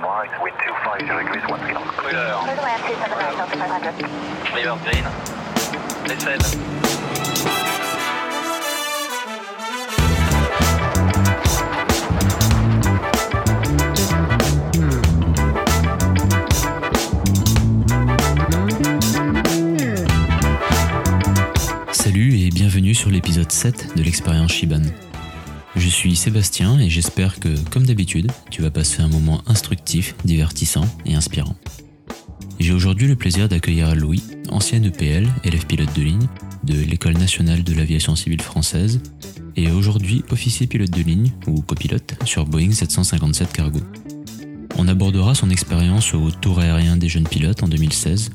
to right, wind 250 degrees, 1 three knots. Couleur. Clear the land 279 Delta 500. River Green. Décède. Salut et bienvenue sur l'épisode 7 de l'expérience Shiban. Je suis Sébastien et j'espère que, comme d'habitude, tu vas passer un moment instructif, divertissant et inspirant. J'ai aujourd'hui le plaisir d'accueillir Louis, ancien EPL, élève pilote de ligne de l'École nationale de l'aviation civile française et aujourd'hui officier pilote de ligne ou copilote sur Boeing 757 Cargo. On abordera son expérience au tour aérien des jeunes pilotes en 2016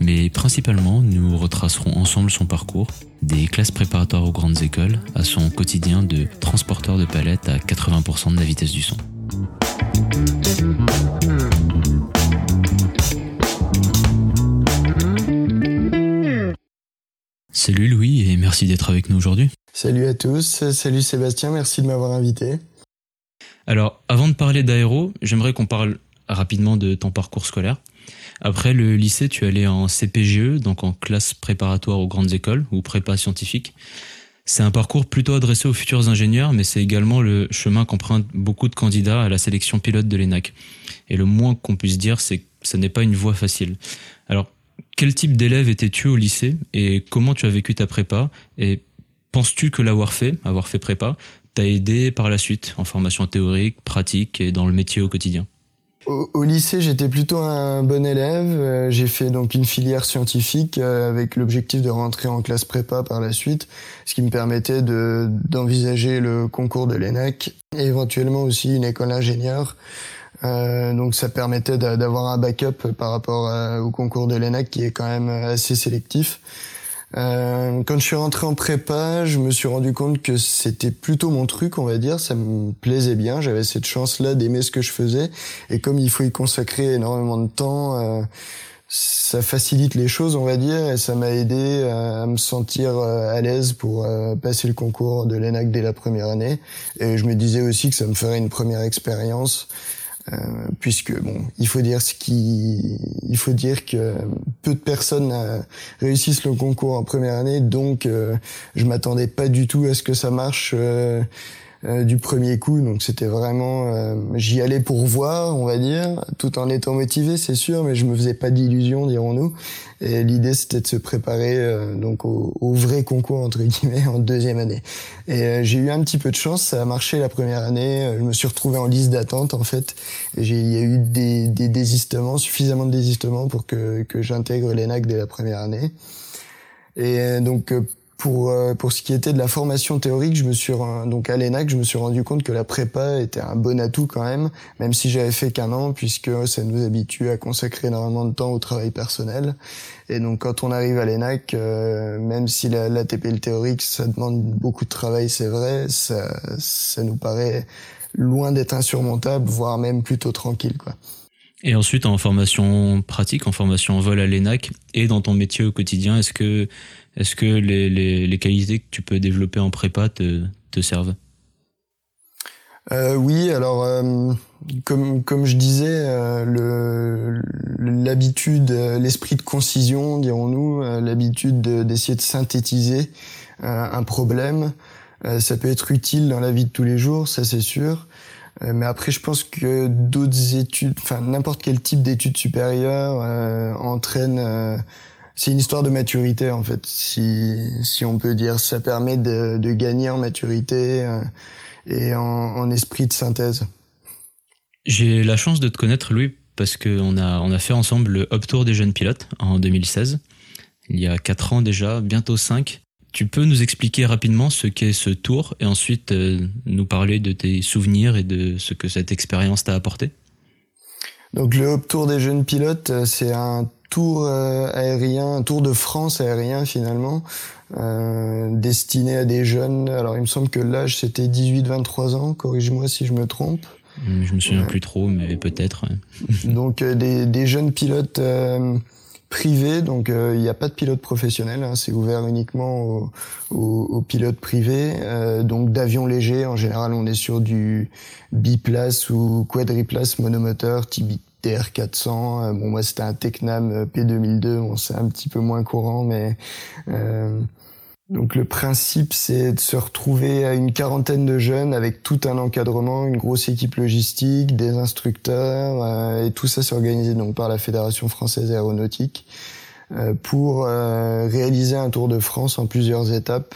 mais principalement nous retracerons ensemble son parcours, des classes préparatoires aux grandes écoles à son quotidien de transporteur de palettes à 80% de la vitesse du son. Salut Louis et merci d'être avec nous aujourd'hui. Salut à tous, salut Sébastien, merci de m'avoir invité. Alors, avant de parler d'aéro, j'aimerais qu'on parle rapidement de ton parcours scolaire. Après le lycée, tu allais en CPGE, donc en classe préparatoire aux grandes écoles ou prépa scientifique. C'est un parcours plutôt adressé aux futurs ingénieurs, mais c'est également le chemin qu'empruntent beaucoup de candidats à la sélection pilote de l'ENAC. Et le moins qu'on puisse dire, c'est que ce n'est pas une voie facile. Alors, quel type d'élève étais-tu au lycée et comment tu as vécu ta prépa? Et penses-tu que l'avoir fait, avoir fait prépa, t'a aidé par la suite en formation théorique, pratique et dans le métier au quotidien? Au, lycée, j'étais plutôt un bon élève. Euh, j'ai fait donc une filière scientifique euh, avec l'objectif de rentrer en classe prépa par la suite, ce qui me permettait de d'envisager le concours de l'ENAC et éventuellement aussi une école d'ingénieur. Euh, donc ça permettait d'avoir un backup par rapport à, au concours de l'ENAC qui est quand même assez sélectif. Euh, quand je suis rentré en prépa, je me suis rendu compte que c'était plutôt mon truc, on va dire. Ça me plaisait bien. J'avais cette chance-là d'aimer ce que je faisais. Et comme il faut y consacrer énormément de temps, euh, ça facilite les choses, on va dire. Et ça m'a aidé à me sentir euh, à l'aise pour euh, passer le concours de l'ENAC dès la première année. Et je me disais aussi que ça me ferait une première expérience euh, puisque bon, il faut dire ce qui, il faut dire que peu de personnes euh, réussissent le concours en première année, donc euh, je m'attendais pas du tout à ce que ça marche. Du premier coup. Donc c'était vraiment, j'y allais pour voir, on va dire, tout en étant motivé, c'est sûr, mais je me faisais pas d'illusions, dirons-nous. Et l'idée c'était de se préparer donc au, au, vrai concours entre guillemets en deuxième année. Et j'ai eu un petit peu de chance, ça a marché la première année. Je me suis retrouvé en liste d'attente en fait. Il y a eu des, des désistements, suffisamment de désistements pour que, que j'intègre l'ENAC dès la première année. Et donc pour pour ce qui était de la formation théorique, je me suis donc à l'ENAC, je me suis rendu compte que la prépa était un bon atout quand même, même si j'avais fait qu'un an, puisque ça nous habitue à consacrer énormément de temps au travail personnel. Et donc quand on arrive à l'ENAC, euh, même si la, la TP théorique, ça demande beaucoup de travail, c'est vrai, ça, ça nous paraît loin d'être insurmontable, voire même plutôt tranquille, quoi. Et ensuite, en formation pratique, en formation vol à l'ENAC et dans ton métier au quotidien, est-ce que, est-ce que les, les, les, qualités que tu peux développer en prépa te, te servent? Euh, Oui, alors euh, comme comme je disais, euh, le l'habitude, l'esprit de concision, dirons-nous, l'habitude d'essayer de, synthétiser un problème, ça peut être utile dans la vie de tous les jours, ça c'est sûr. Euh, mais après, je pense que d'autres études, enfin n'importe quel type d'études supérieures euh, entraîne. Euh, c'est une histoire de maturité en fait, si si on peut dire. Ça permet de, de gagner en maturité euh, et en, en, esprit de synthèse. J'ai la chance de te connaître, Louis, parce qu'on a on a fait ensemble le Hop Tour des jeunes pilotes en 2016. Il y a quatre ans déjà, bientôt cinq. Tu peux nous expliquer rapidement ce qu'est ce tour et ensuite euh, nous parler de tes souvenirs et de ce que cette expérience t'a apporté? Donc le Hop Tour des jeunes pilotes, c'est un tour euh, aérien, un tour de France aérien finalement, euh, destiné à des jeunes. Alors il me semble que l'âge c'était 18-23 ans, corrige-moi si je me trompe. Je me souviens plus trop, mais peut-être. Donc des, des, jeunes pilotes privé, donc euh, il n'y a pas de pilote professionnel, hein, c'est ouvert uniquement aux, pilotes privés. Euh, donc d'avions légers, en général on est sur du biplace ou quadriplace monomoteur, type TR400. Euh, bon moi c'était un Tecnam P2002, bon c'est un petit peu moins courant, mais donc le principe, c'est de se retrouver à une quarantaine de jeunes avec tout un encadrement, une grosse équipe logistique, des instructeurs, euh, et tout ça c'est organisé donc par la Fédération française aéronautique euh, pour euh, réaliser un Tour de France en plusieurs étapes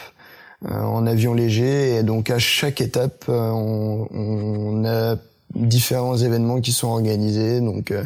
en avion léger. Et donc à chaque étape, on, on a différents événements qui sont organisés, donc euh,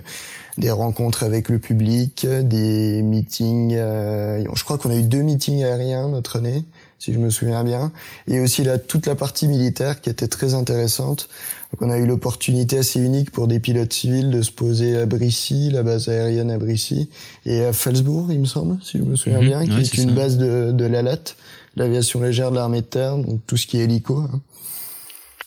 des rencontres avec le public, des meetings. Euh, je crois qu'on a eu deux meetings aériens notre année, si je me souviens bien, et aussi là toute la partie militaire qui était très intéressante. Donc on a eu l'opportunité assez unique pour des pilotes civils de se poser à Brissy, la base aérienne à Brissy, et à Falsbourg, il me semble, si je me souviens Mhm. bien, qui Ouais, est, une ça. base de, de l'ALAT, l'aviation légère de l'armée de terre, donc tout ce qui est hélico. hein.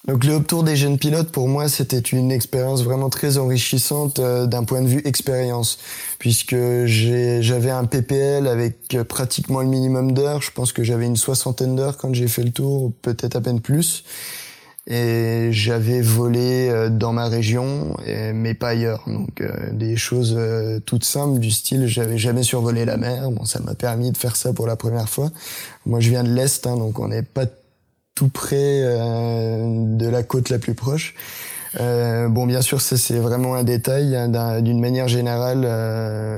Donc le Tour des jeunes pilotes, pour moi, c'était une expérience vraiment très enrichissante euh, d'un point de vue expérience, puisque j'avais un PPL avec euh, pratiquement le minimum d'heures. Je pense que j'avais une soixantaine d'heures quand j'ai fait le tour, ou peut-être à peine plus. Et j'avais volé euh, dans ma région, mais pas ailleurs. Donc euh, des choses euh, toutes simples du style, j'avais jamais survolé la mer. Bon, ça m'a permis de faire ça pour la première fois. Moi, je viens de l'est, hein, donc on n'est pas tout près euh, de la côte la plus proche. Euh, bon, bien sûr, c'est vraiment un détail. hein, d'un- D'une manière générale, euh,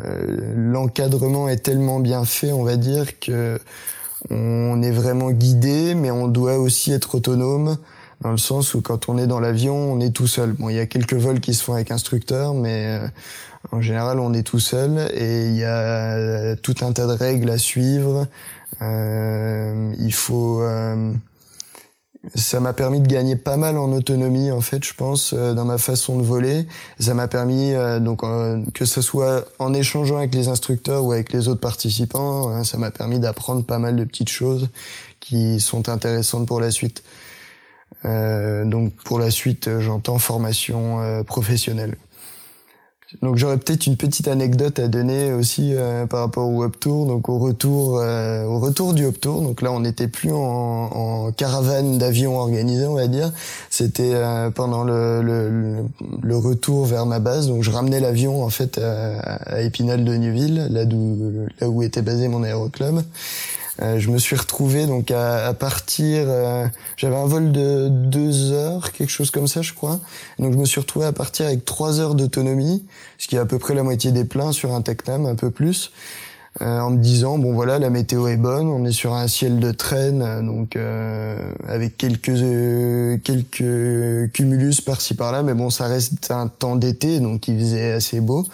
l'encadrement est tellement bien fait, on va dire, que on est vraiment guidé, mais on doit aussi être autonome dans le sens où quand on est dans l'avion, on est tout seul. Bon, il y a quelques vols qui se font avec instructeur, mais en général, on est tout seul et il y a tout un tas de règles à suivre. Il faut ça m'a permis de gagner pas mal en autonomie en fait je pense euh, dans ma façon de voler. Ça m'a permis euh, donc euh, que ce soit en échangeant avec les instructeurs ou avec les autres participants hein, ça m'a permis d'apprendre pas mal de petites choses qui sont intéressantes pour la suite. Euh, donc pour la suite j'entends formation professionnelle donc j'aurais peut-être une petite anecdote à donner aussi euh, par rapport au Hop Tour. Donc au retour, euh, au retour du Hop Tour. Donc là, on n'était plus en, en caravane d'avion organisé, on va dire. C'était euh, pendant le, le, le- retour vers ma base. Donc je ramenais l'avion en fait à, à Épinal de Neuville, là là où était basé mon aéroclub. Euh, je me suis retrouvé donc à, à partir. euh, J'avais un vol de deux heures, quelque chose comme ça, je crois. Donc je me suis retrouvé à partir avec trois heures d'autonomie, ce qui est à peu près la moitié des pleins sur un Tecnam, un peu plus. euh, en me disant bon voilà la météo est bonne, on est sur un ciel de traîne, donc euh, avec quelques euh, quelques cumulus par-ci par-là, mais bon ça reste un temps d'été donc il faisait assez beau.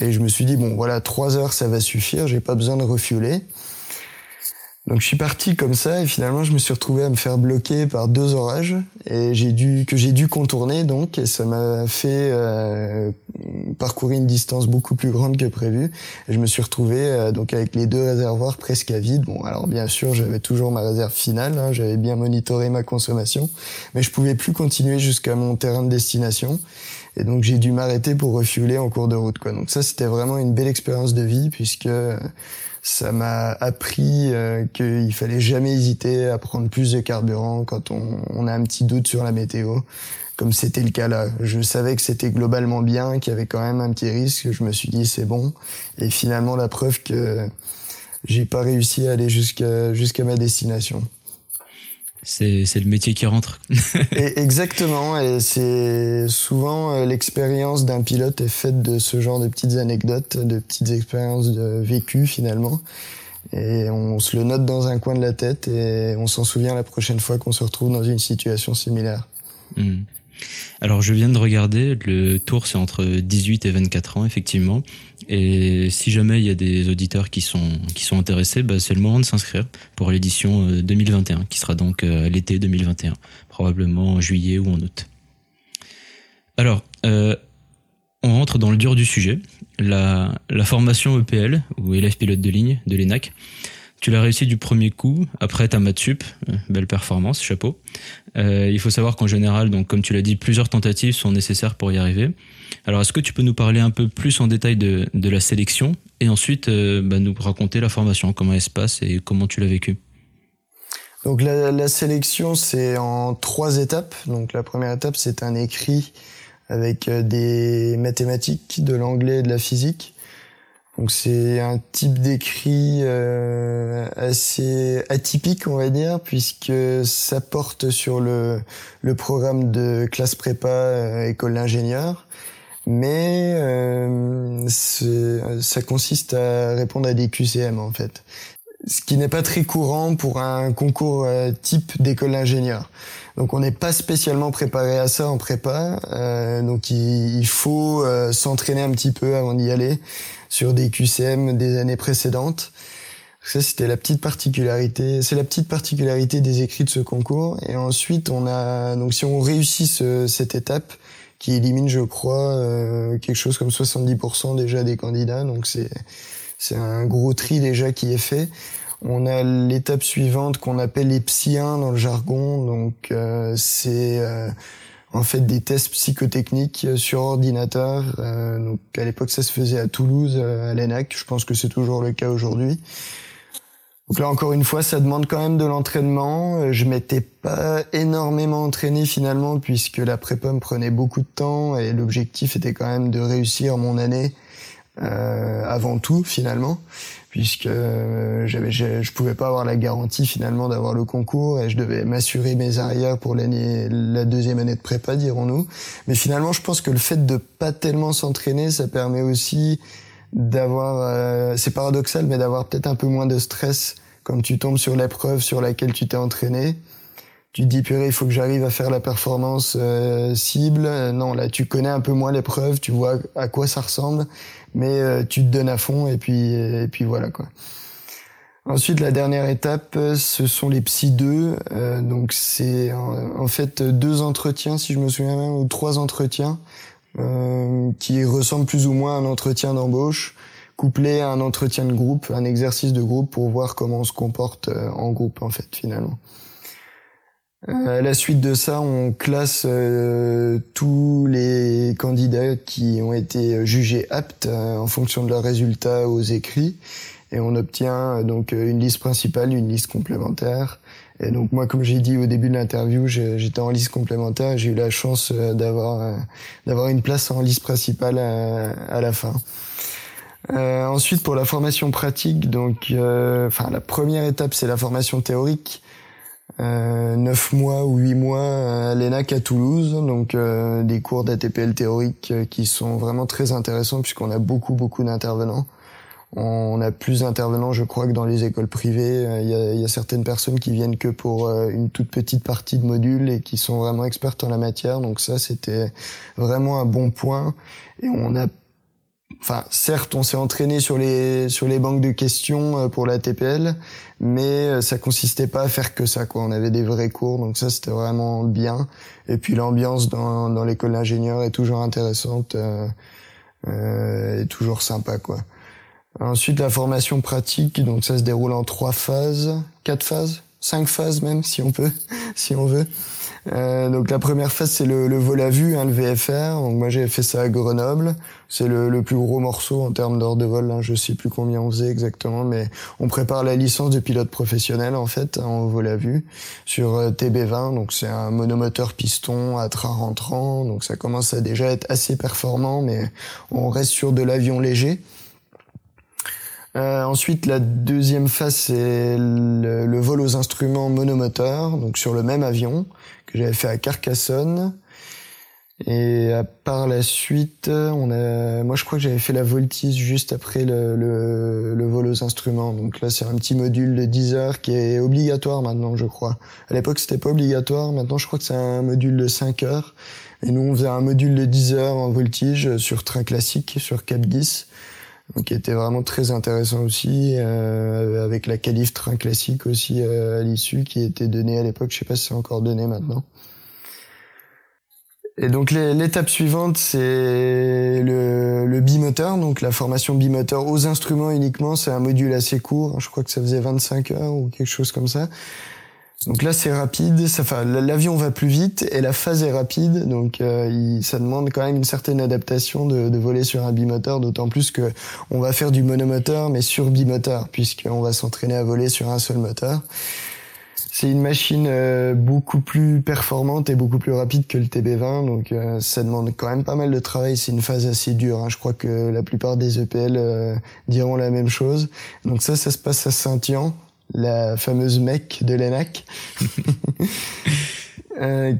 Et je me suis dit bon voilà trois heures ça va suffire, j'ai pas besoin de refueler. Donc je suis parti comme ça et finalement je me suis retrouvé à me faire bloquer par deux orages et j'ai dû que j'ai dû contourner donc et ça m'a fait euh, parcourir une distance beaucoup plus grande que prévu. Et je me suis retrouvé euh, donc avec les deux réservoirs presque à vide. Bon alors bien sûr j'avais toujours ma réserve finale, hein, j'avais bien monitoré ma consommation, mais je pouvais plus continuer jusqu'à mon terrain de destination. Et donc j'ai dû m'arrêter pour refueler en cours de route quoi. Donc ça c'était vraiment une belle expérience de vie puisque ça m'a appris euh, qu'il fallait jamais hésiter à prendre plus de carburant quand on, on a un petit doute sur la météo, comme c'était le cas là. Je savais que c'était globalement bien, qu'il y avait quand même un petit risque. Je me suis dit c'est bon. Et finalement la preuve que j'ai pas réussi à aller jusqu'à jusqu'à ma destination. C'est c'est le métier qui rentre. Et exactement, et c'est souvent euh, l'expérience d'un pilote est faite de ce genre de petites anecdotes, de petites expériences de vécues finalement. Et on se le note dans un coin de la tête et on s'en souvient la prochaine fois qu'on se retrouve dans une situation similaire. Hmm. Alors je viens de regarder, le tour c'est entre 18 et 24 ans effectivement. Et si jamais il y a des auditeurs qui sont qui sont intéressés, bah, c'est le moment de s'inscrire pour l'édition euh, 2021 qui sera donc euh, à l'été 2021, probablement en juillet ou en août. Alors euh, on rentre dans le dur du sujet, la, la formation EPL ou élève pilote de ligne de l'ENAC. Tu l'as réussi du premier coup, après ta maths sup, euh, belle performance, chapeau. Euh, il faut savoir qu'en général, donc comme tu l'as dit, plusieurs tentatives sont nécessaires pour y arriver. Alors est-ce que tu peux nous parler un peu plus en détail de, de la sélection et ensuite euh, bah, nous raconter la formation, comment elle se passe et comment tu l'as vécu? Donc la, sélection, c'est en trois étapes. Donc la première étape, c'est un écrit avec des mathématiques, de l'anglais et de la physique. Donc c'est un type d'écrit euh, assez atypique, on va dire, puisque ça porte sur le, programme de classe prépa euh, école d'ingénieur, mais euh, ça consiste à répondre à des QCM en fait, ce qui n'est pas très courant pour un concours type d'école d'ingénieur. Donc on n'est pas spécialement préparé à ça en prépa, euh, donc il, faut s'entraîner un petit peu avant d'y aller sur des QCM des années précédentes. Ça, c'était la petite particularité. C'est la petite particularité des écrits de ce concours. Et ensuite, on a donc si on réussit ce, cette étape, qui élimine, je crois, euh, quelque chose comme 70% déjà des candidats. Donc c'est c'est un gros tri déjà qui est fait. On a l'étape suivante qu'on appelle les psy 1 dans le jargon. Donc euh, c'est euh, en fait des tests psychotechniques sur ordinateur. Euh, donc à l'époque ça se faisait à Toulouse, euh, à l'ENAC. Je pense que c'est toujours le cas aujourd'hui. Donc là encore une fois, ça demande quand même de l'entraînement. Euh, je m'étais pas énormément entraîné finalement puisque la prépa me prenait beaucoup de temps et l'objectif était quand même de réussir mon année euh, avant tout finalement puisque euh, j'avais je, je, pouvais pas avoir la garantie finalement d'avoir le concours et je devais m'assurer mes arrières pour l'année la deuxième année de prépa dirons-nous. Mais finalement je pense que le fait de pas tellement s'entraîner ça permet aussi d'avoir euh, c'est paradoxal mais d'avoir peut-être un peu moins de stress quand tu tombes sur l'épreuve sur laquelle tu t'es entraîné. Tu te dis purée il faut que j'arrive à faire la performance euh, cible. Non là tu connais un peu moins l'épreuve tu vois à quoi ça ressemble mais euh, tu te donnes à fond et puis et puis voilà quoi. Ensuite, la dernière étape, ce sont les psy 2. Euh, donc c'est en, en, fait deux entretiens, si je me souviens bien, ou trois entretiens euh, qui ressemblent plus ou moins à un entretien d'embauche, couplé à un entretien de groupe, un exercice de groupe pour voir comment on se comporte euh, en groupe en fait finalement. Euh, à la suite de ça, on classe euh, tous les candidats qui ont été jugés aptes euh, en fonction de leurs résultats aux écrits et on obtient donc une liste principale, une liste complémentaire. Et donc moi, comme j'ai dit au début de l'interview, j'étais en liste complémentaire j'ai eu la chance d'avoir d'avoir une place en liste principale à, à la fin. Euh, ensuite, pour la formation pratique, donc, enfin, la première étape, c'est la formation théorique euh, 9 mois ou 8 mois à l'ENAC à Toulouse, donc euh, des cours d'ATPL théorique euh, qui sont vraiment très intéressants puisqu'on a beaucoup beaucoup d'intervenants. On a plus d'intervenants, je crois, que dans les écoles privées. Euh, il y, a, y, a, certaines personnes qui viennent que pour une toute petite partie de module et qui sont vraiment expertes en la matière. Donc ça, c'était vraiment un bon point. Et on a Enfin, certes, on s'est entraîné sur les sur les banques de questions euh, pour la TPL, mais euh, ça consistait pas à faire que ça. Quoi, on avait des vrais cours, donc ça c'était vraiment bien. Et puis l'ambiance dans dans l'école d'ingénieur est toujours intéressante euh, euh, et toujours sympa, quoi. Ensuite, la formation pratique, donc ça se déroule en trois phases, quatre phases, cinq phases même, si on peut, si on veut. Euh, donc la première phase c'est le, le, vol à vue, hein, le VFR. Donc moi j'ai fait ça à Grenoble. C'est le, le, plus gros morceau en termes d'heures de vol. Hein. Je sais plus combien on faisait exactement, mais on prépare la licence de pilote professionnel en fait en vol à vue sur euh, TB20. Donc c'est un monomoteur piston à train rentrant. Donc ça commence à déjà être assez performant, mais on reste sur de l'avion léger. Euh, ensuite, la deuxième phase, c'est le, le, vol aux instruments monomoteurs, donc sur le même avion que j'avais fait à Carcassonne. Et par la suite, on a, moi je crois que j'avais fait la voltige juste après le, le, le vol aux instruments. Donc là, c'est un petit module de 10 heures qui est obligatoire maintenant, je crois. À l'époque, c'était pas obligatoire. Maintenant, je crois que c'est un module de 5 heures. Et nous, on faisait un module de 10 heures en voltige sur train classique, sur Cap 10 donc qui était vraiment très intéressant aussi, euh, avec la qualif train classique aussi euh, à l'issue, qui était donnée à l'époque, je sais pas si c'est encore donné maintenant. Et donc l'étape suivante, c'est le, le bimoteur, donc la formation bimoteur aux instruments uniquement, c'est un module assez court. Je crois que ça faisait 25 heures ou quelque chose comme ça. Donc là, c'est rapide. Enfin, l'avion va plus vite et la phase est rapide. Donc, euh, il, ça demande quand même une certaine adaptation de, de voler sur un bimoteur, d'autant plus que on va faire du monomoteur, mais sur bimoteur, puisqu'on va s'entraîner à voler sur un seul moteur. C'est une machine euh, beaucoup plus performante et beaucoup plus rapide que le TB20, donc euh, ça demande quand même pas mal de travail. C'est une phase assez dure. Hein. Je crois que la plupart des EPL euh, diront la même chose. Donc ça, ça se passe à Saint-Yan, la fameuse mec de l'ENAC.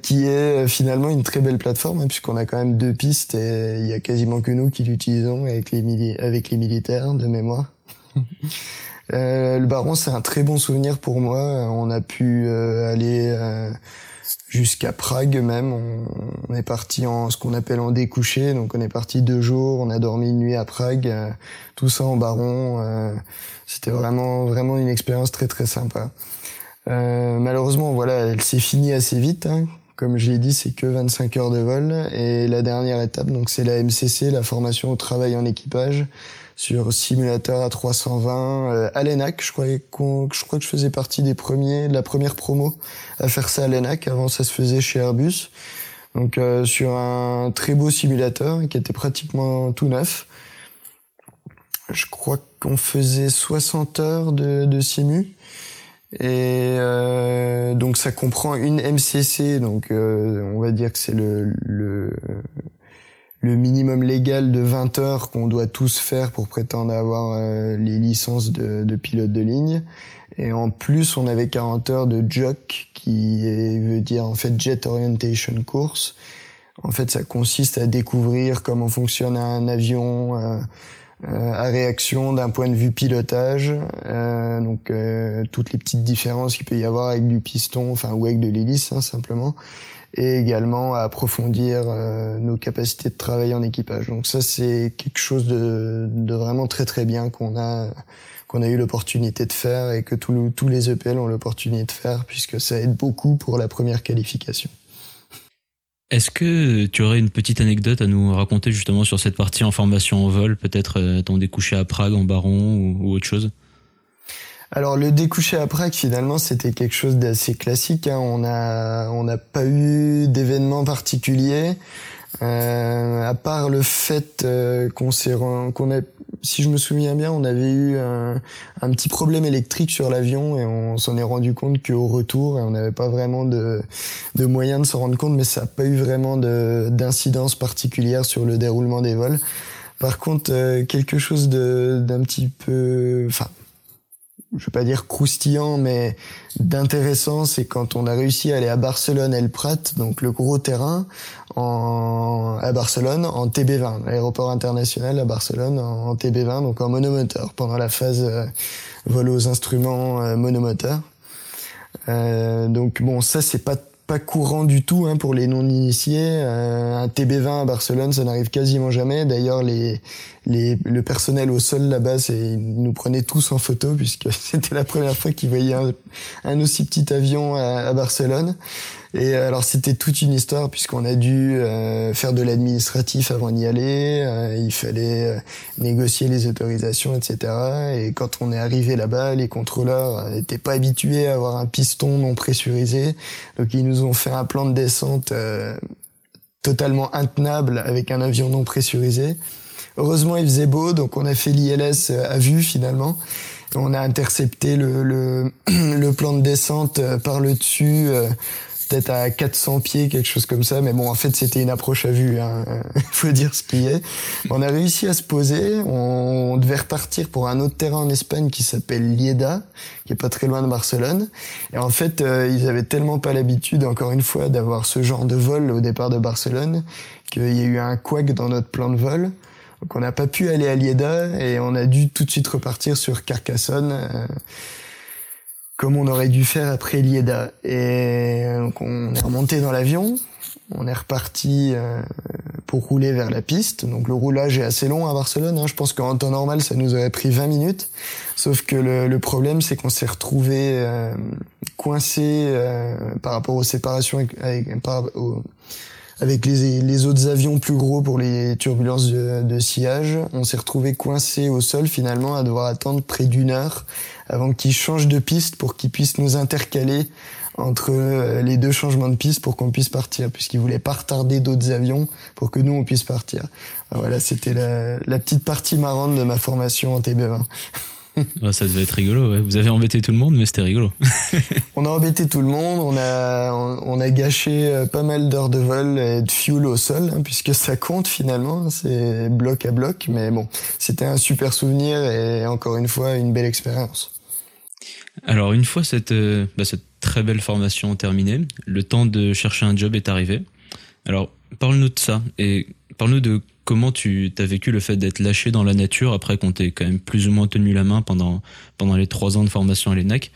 qui est finalement une très belle plateforme hein, puisqu'on a quand même deux pistes et il y a quasiment que nous qui l'utilisons avec les, avec les militaires de mémoire. Euh, le Baron, c'est un très bon souvenir pour moi. On a pu euh, aller euh, jusqu'à Prague même. On, est parti en ce qu'on appelle en découché. Donc on est parti deux jours. On a dormi une nuit à Prague. tout ça en Baron. C'était vraiment vraiment une expérience très très sympa. malheureusement, voilà, elle s'est finie assez vite. Hein. Comme je l'ai dit, c'est que 25 heures de vol. Et la dernière étape, donc c'est la MCC, la formation au travail en équipage sur simulateur à 320 euh, à l'ENAC. Je crois, je crois que je faisais partie des premiers, de la première promo à faire ça à l'ENAC. Avant, ça se faisait chez Airbus. Donc euh, sur un très beau simulateur qui était pratiquement tout neuf. Je crois qu'on faisait 60 heures de, de simu. Et euh, donc ça comprend une MCC, donc euh, on va dire que c'est le, le le minimum légal de 20 heures qu'on doit tous faire pour prétendre avoir euh, les licences de, de, pilote de ligne. Et en plus, on avait 40 heures de JOC, qui veut dire en fait Jet Orientation Course. En fait, ça consiste à découvrir comment fonctionne un avion euh, euh à réaction d'un point de vue pilotage. Euh, donc toutes les petites différences qu'il peut y avoir avec du piston, enfin ou avec de l'hélice hein, simplement et également à approfondir euh, nos capacités de travail en équipage. Donc ça c'est quelque chose de, de, vraiment très très bien qu'on a qu'on a eu l'opportunité de faire et que tous les EPL ont l'opportunité de faire puisque ça aide beaucoup pour la première qualification. Est-ce que tu aurais une petite anecdote à nous raconter justement sur cette partie en formation en vol, peut-être euh, ton découché à Prague en baron ou autre chose? Alors le découché à Prague finalement c'était quelque chose d'assez classique. Hein. On a on n'a pas eu d'événement particulier euh, à part le fait euh, qu'on s'est qu'on a si je me souviens bien on avait eu un, petit problème électrique sur l'avion et on s'en est rendu compte qu'au retour on n'avait pas vraiment de de moyens de s'en rendre compte mais ça n'a pas eu vraiment de d'incidence particulière sur le déroulement des vols. Par contre euh, quelque chose de d'un petit peu enfin je veux pas dire croustillant, mais d'intéressant, c'est quand on a réussi à aller à Barcelone El Prat, donc le gros terrain, en, à Barcelone en TB20, l'aéroport international à Barcelone en, TB20, donc en monomoteur, pendant la phase euh, vol aux instruments euh, monomoteurs. Euh, donc bon, ça c'est pas pas courant du tout hein, pour les non-initiés. Euh, un TB20 à Barcelone, ça n'arrive quasiment jamais. D'ailleurs, le personnel au sol là-bas, ils nous prenaient tous en photo puisque c'était la première fois qu'ils voyaient un, aussi petit avion à Barcelone. Et euh, alors c'était toute une histoire puisqu'on a dû euh, faire de l'administratif avant d'y aller. Euh, il fallait négocier les autorisations, etc. Et quand on est arrivé là-bas, les contrôleurs n'étaient pas habitués à avoir un piston non pressurisé, donc ils nous ont fait un plan de descente totalement intenable avec un avion non pressurisé. Heureusement, il faisait beau, donc on a fait l'ILS à vue finalement. On a intercepté le, le, le plan de descente par le dessus peut-être à 400 pieds, quelque chose comme ça. Mais bon, en fait, c'était une approche à vue. Hein. Faut dire ce qui est. On a réussi à se poser. On devait repartir pour un autre terrain en Espagne qui s'appelle Lieda, qui est pas très loin de Barcelone. Et en fait, euh, ils avaient tellement pas l'habitude, encore une fois, d'avoir ce genre de vol au départ de Barcelone, qu'il y a eu un couac dans notre plan de vol. Donc on n'a pas pu aller à Lieda et on a dû tout de suite repartir sur Carcassonne. Euh, comme on aurait dû faire après Lieda. Et donc on est remonté dans l'avion, on est reparti euh, pour rouler vers la piste. Donc le roulage est assez long à Barcelone. Hein. Je pense qu'en temps normal, ça nous aurait pris 20 minutes. Sauf que le, le problème, c'est qu'on s'est retrouvé euh, coincé euh, par rapport aux séparations avec, par, avec les, autres avions plus gros pour les turbulences de, sillage. On s'est retrouvé coincé au sol finalement à devoir attendre près d'une heure avant qu'ils changent de piste pour qu'ils puissent nous intercaler entre euh, les deux changements de piste pour qu'on puisse partir, puisqu'ils voulaient pas retarder d'autres avions pour que nous on puisse partir. Voilà, c'était la petite partie marrante de ma formation en TB20. ça devait être rigolo. Ouais. Vous avez embêté tout le monde, mais c'était rigolo. on a embêté tout le monde. On a on, a gâché euh, pas mal d'heures de vol et de fuel au sol, hein, puisque ça compte finalement. C'est bloc à bloc, mais bon, c'était un super souvenir et encore une fois une belle expérience. Alors une fois cette, euh, bah, cette très belle formation terminée, le temps de chercher un job est arrivé. Alors parle-nous de ça et parle-nous de comment tu as vécu le fait d'être lâché dans la nature après qu'on t'ait quand même plus ou moins tenu la main pendant, pendant les trois ans de formation à l'ENAC?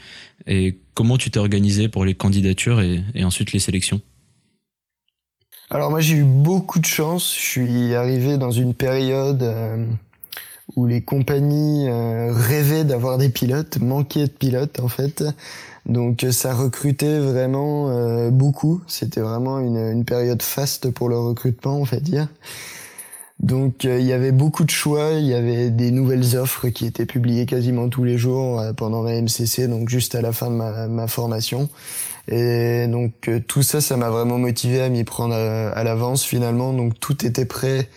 Et comment tu t'es organisé pour les candidatures et, et ensuite les sélections? Alors moi j'ai eu beaucoup de chance. Je suis arrivé dans une période euh, où les compagnies euh, rêvaient d'avoir des pilotes, manquaient de pilotes en fait. Donc ça recrutait vraiment euh, beaucoup. C'était vraiment une, une, période faste pour le recrutement, on va dire. Donc euh, il y avait beaucoup de choix, il y avait des nouvelles offres qui étaient publiées quasiment tous les jours pendant la MCC, donc juste à la fin de ma, ma formation. Et donc tout ça, ça m'a vraiment motivé à m'y prendre à, à l'avance finalement. Donc tout était prêt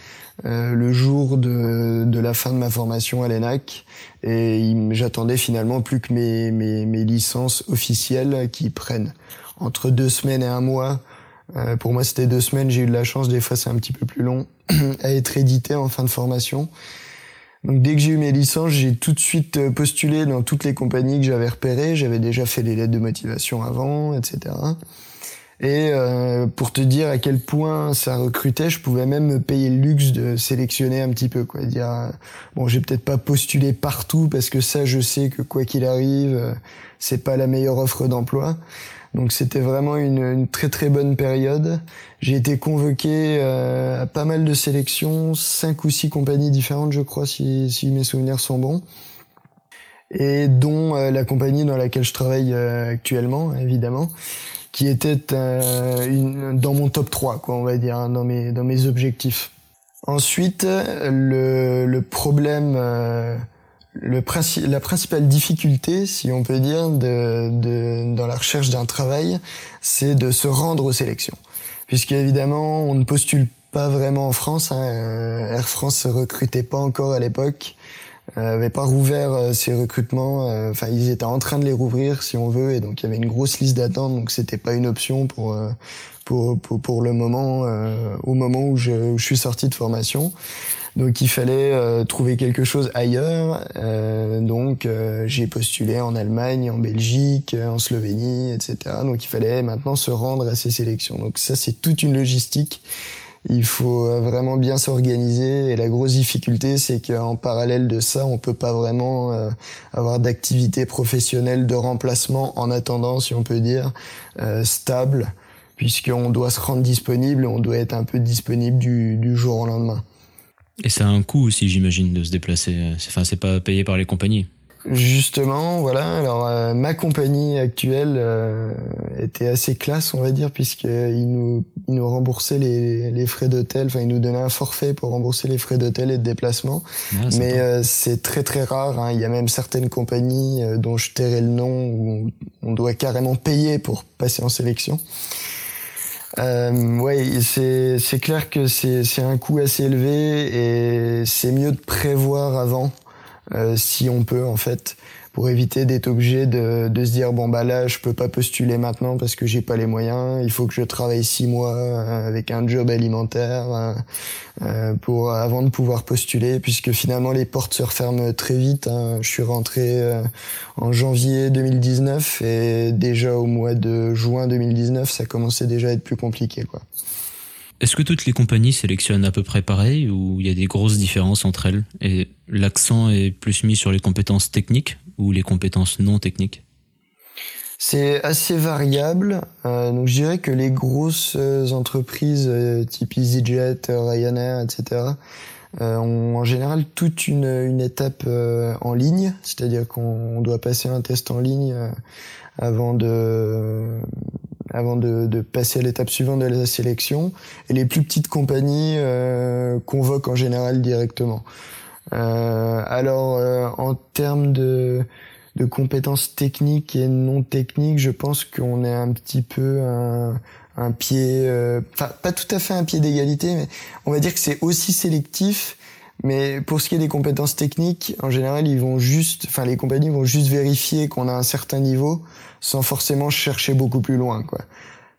euh, le jour de, de, la fin de ma formation à l'ENAC et j'attendais finalement plus que mes, mes, mes, licences officielles qui prennent entre deux semaines et un mois. Euh, pour moi, c'était deux semaines. J'ai eu de la chance. Des fois, c'est un petit peu plus long à être édité en fin de formation. Donc, dès que j'ai eu mes licences, j'ai tout de suite euh, postulé dans toutes les compagnies que j'avais repérées. J'avais déjà fait les lettres de motivation avant, etc. Et euh, pour te dire à quel point ça recrutait, je pouvais même me payer le luxe de sélectionner un petit peu, quoi. Dire euh, bon, j'ai peut-être pas postulé partout parce que ça, je sais que quoi qu'il arrive, euh, c'est pas la meilleure offre d'emploi. Donc c'était vraiment une, une, très très bonne période. J'ai été convoqué à pas mal de sélections, cinq ou six compagnies différentes, je crois, si, si mes souvenirs sont bons et dont la compagnie dans laquelle je travaille actuellement, évidemment qui était euh, une, dans mon top 3, quoi, on va dire, hein, dans mes dans mes objectifs. Ensuite, le, le problème, euh, le princi la principale difficulté, si on peut dire, de, de dans la recherche d'un travail, c'est de se rendre aux sélections, puisque évidemment, on ne postule pas vraiment en France. Hein, euh, Air France recrutait pas encore à l'époque. Euh, avait pas rouvert ses euh, recrutements. Euh, enfin, ils étaient en train de les rouvrir, si on veut, et donc il y avait une grosse liste d'attente. Donc c'était pas une option pour pour pour, pour le moment, au moment où je, où je, suis sorti de formation. Donc il fallait trouver quelque chose ailleurs. donc j'ai postulé en Allemagne, en Belgique, en Slovénie, etc. Donc il fallait maintenant se rendre à ces sélections. Donc ça c'est toute une logistique il faut euh, vraiment bien s'organiser et la grosse difficulté c'est qu'en parallèle de ça on peut pas vraiment euh, avoir d'activité professionnelle de remplacement en attendant si on peut dire euh, stable puisqu'on doit se rendre disponible on doit être un peu disponible du, du jour au lendemain et ça a un coût aussi j'imagine de se déplacer enfin c'est pas payé par les compagnies Justement, voilà. Alors euh, ma compagnie actuelle euh, était assez classe, on va dire, puisqu'ils nous ils nous remboursaient les, les frais d'hôtel. Enfin, ils nous donnaient un forfait pour rembourser les frais d'hôtel et de déplacement. Ah, Mais euh, c'est très très rare. Hein. Il y a même certaines compagnies dont je tairai le nom où on doit carrément payer pour passer en sélection. Euh, ouais, c'est clair que c'est c'est un coût assez élevé et c'est mieux de prévoir avant euh, si on peut en fait pour éviter d'être obligé de, de, se dire bon bah là je peux pas postuler maintenant parce que j'ai pas les moyens. Il faut que je travaille six mois euh, avec un job alimentaire euh, euh, pour avant de pouvoir postuler puisque finalement les portes se referment très vite hein. je suis rentré en janvier 2019 et déjà au mois de juin 2019 ça commençait déjà à être plus compliqué quoi. Est-ce que toutes les compagnies sélectionnent à peu près pareil ou il y a des grosses différences entre elles? Et l'accent est plus mis sur les compétences techniques? Ou les compétences non techniques c'est assez variable. Euh, donc je dirais que les grosses euh, entreprises euh, type EasyJet, Ryanair, etc. ont en général toute une, une étape en ligne, c'est-à-dire qu'on doit passer un test en ligne avant de avant de, de passer à l'étape suivante de la sélection. Et les plus petites compagnies convoquent en général directement. Alors, en termes de de compétences techniques et non techniques, je pense qu'on est un petit peu un, un pied, euh, enfin pas tout à fait un pied d'égalité, mais on va dire que c'est aussi sélectif. Mais pour ce qui est des compétences techniques, en général, ils vont juste, enfin les compagnies vont juste vérifier qu'on a un certain niveau, sans forcément chercher beaucoup plus loin, quoi.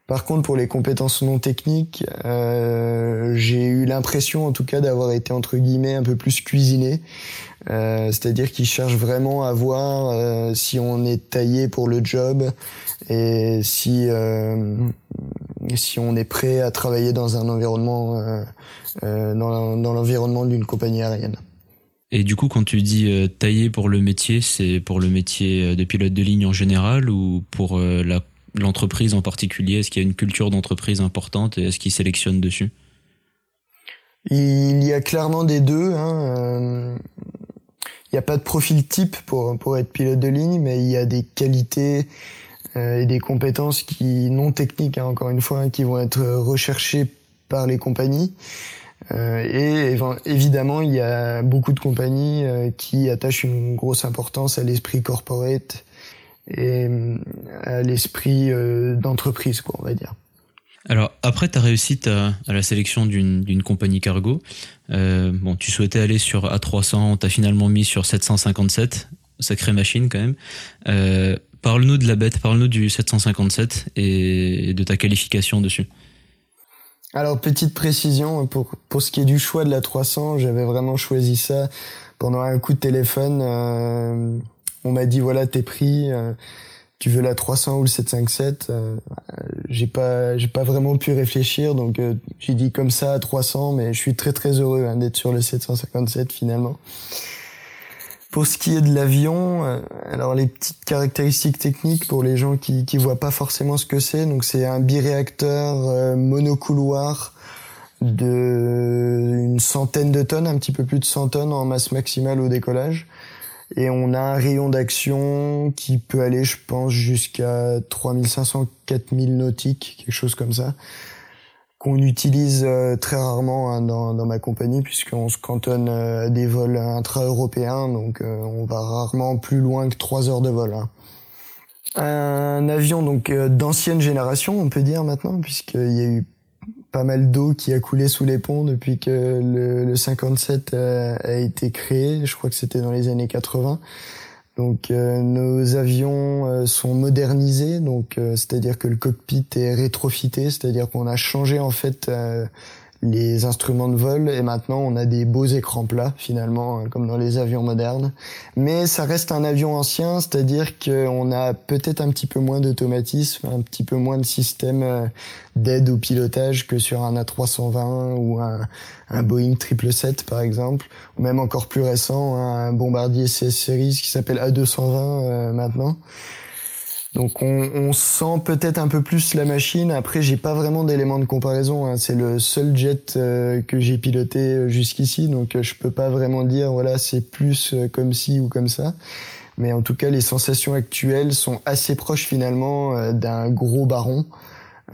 Par contre, pour les compétences non techniques, euh, j'ai eu l'impression, en tout cas, d'avoir été entre guillemets un peu plus cuisiné. Euh, c'est-à-dire qu'ils cherchent vraiment à voir euh, si on est taillé pour le job et si euh, si on est prêt à travailler dans un environnement dans l'environnement d'une compagnie aérienne. Et du coup, quand tu dis taillé pour le métier, c'est pour le métier de pilote de ligne en général ou pour la l'entreprise en particulier? Est-ce qu'il y a une culture d'entreprise importante et est-ce qu'ils sélectionnent dessus? Il y a clairement des deux. Hein. Euh, il n'y a pas de profil type pour, être pilote de ligne, mais il y a des qualités euh, et des compétences qui non techniques, hein, encore une fois, hein, qui vont être recherchées par les compagnies. Euh, et évidemment, il y a beaucoup de compagnies qui attachent une grosse importance à l'esprit corporate et à l'esprit euh, d'entreprise, quoi, on va dire. Alors après ta réussite à, à la sélection d'une compagnie cargo, euh, bon, tu souhaitais aller sur A300, on t'a finalement mis sur 757, sacrée machine quand même. Euh, parle-nous de la bête, parle-nous du 757 et de ta qualification dessus. Alors petite précision pour pour ce qui est du choix de la 300, j'avais vraiment choisi ça pendant un coup de téléphone. Euh, on m'a dit voilà t'es pris euh, tu veux la 300 ou le 757 euh, j'ai pas j'ai pas vraiment pu réfléchir donc euh, j'ai dit comme ça à 300 mais je suis très très heureux hein, d'être sur le 757 finalement pour ce qui est de l'avion, alors les petites caractéristiques techniques pour les gens qui qui voient pas forcément ce que c'est, donc c'est un biréacteur monocouloir de une centaine de tonnes, un petit peu plus de 100 tonnes en masse maximale au décollage. Et on a un rayon d'action qui peut aller, je pense, jusqu'à 3500, 4000 nautiques, quelque chose comme ça, qu'on utilise euh, très rarement hein, dans, dans ma compagnie puisqu'on se cantonne euh, à des vols intra-européens, donc euh, on va rarement plus loin que 3 heures de vol. Hein. Un avion donc d'ancienne génération, on peut dire maintenant, puisqu'il y a eu pas mal d'eau qui a coulé sous les ponts depuis que le, le 57 a, a, été créé. Je crois que c'était dans les années 80. Donc euh, nos avions euh, sont modernisés, donc euh, c'est-à-dire que le cockpit est rétrofité, c'est-à-dire qu'on a changé en fait les instruments de vol et maintenant on a des beaux écrans plats finalement hein, comme dans les avions modernes. Mais ça reste un avion ancien c'est-à-dire qu'on a peut-être un petit peu moins d'automatisme un petit peu moins de système euh, d'aide au pilotage que sur un A320 ou un, un Boeing 777 par exemple ou même encore plus récent un bombardier CS Series qui s'appelle A220 euh, maintenant donc on, sent peut-être un peu plus la machine. Après, j'ai pas vraiment d'éléments de comparaison. Hein. C'est le seul jet euh, que j'ai piloté euh, jusqu'ici, donc euh, je peux pas vraiment dire voilà c'est plus comme ci ou comme ça. Mais en tout cas, les sensations actuelles sont assez proches finalement d'un gros baron.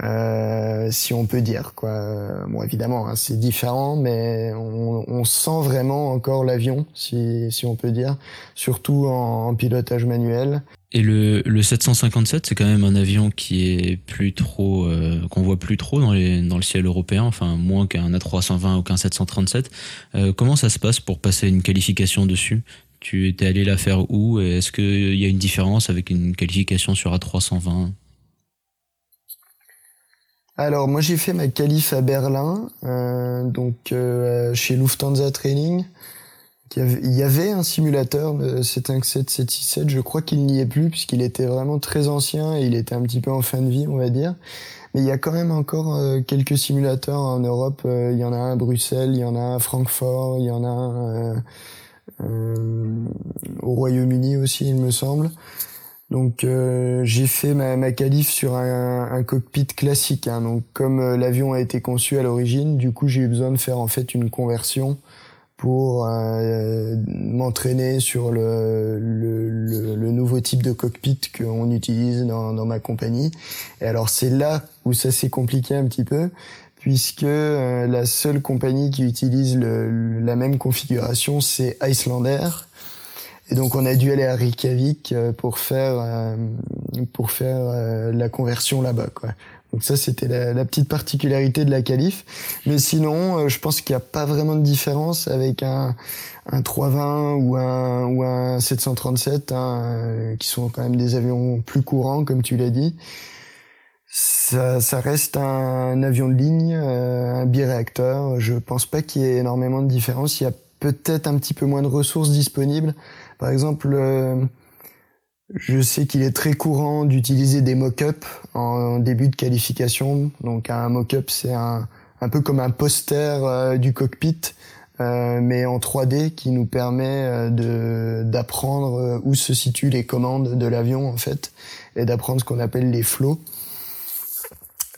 Euh, si on peut dire quoi. Bon évidemment hein, c'est différent, mais on, sent vraiment encore l'avion, si, on peut dire, surtout en pilotage manuel. Et le, le 757, c'est quand même un avion qui est plus trop, euh, qu'on voit plus trop dans, les, dans le ciel européen, enfin moins qu'un A320 ou qu'un 737. Euh, comment ça se passe pour passer une qualification dessus? Tu étais allé la faire où? Est-ce qu'il y a une différence avec une qualification sur A320 alors moi j'ai fait ma qualif à Berlin, euh, donc euh, chez Lufthansa Training. Il y avait un simulateur de 757 767, je crois qu'il n'y est plus puisqu'il était vraiment très ancien et il était un petit peu en fin de vie, on va dire. Mais il y a quand même encore euh, quelques simulateurs en Europe. il y en a un à Bruxelles, il y en a un à Francfort, il y en a un au Royaume-Uni aussi, il me semble. Donc euh, j'ai fait ma, ma qualif sur un, un cockpit classique. Hein. Donc comme euh, l'avion a été conçu à l'origine, du coup j'ai eu besoin de faire en fait une conversion pour euh, m'entraîner sur le, le, le, nouveau type de cockpit qu'on utilise dans, dans ma compagnie. Et alors c'est là où ça s'est compliqué un petit peu, puisque euh, la seule compagnie qui utilise le, la même configuration, c'est Icelander. Et donc on a dû aller à Reykjavik euh, pour faire pour faire la conversion là-bas quoi. Donc ça, c'était la, petite particularité de la qualif. Mais sinon, euh, je pense qu'il n'y a pas vraiment de différence avec un, un 320 ou un, ou un 737, hein, euh, qui sont quand même des avions plus courants, comme tu l'as dit. Ça, ça, reste un, avion de ligne, euh, un biréacteur. Je pense pas qu'il y ait énormément de différence. Il y a peut-être un petit peu moins de ressources disponibles. Par exemple, je sais qu'il est très courant d'utiliser des mock-ups en début de qualification. Donc un mock-up, c'est un, un peu comme un poster euh, du cockpit, euh, mais en 3D qui nous permet euh, de d'apprendre où se situent les commandes de l'avion en fait et d'apprendre ce qu'on appelle les flots.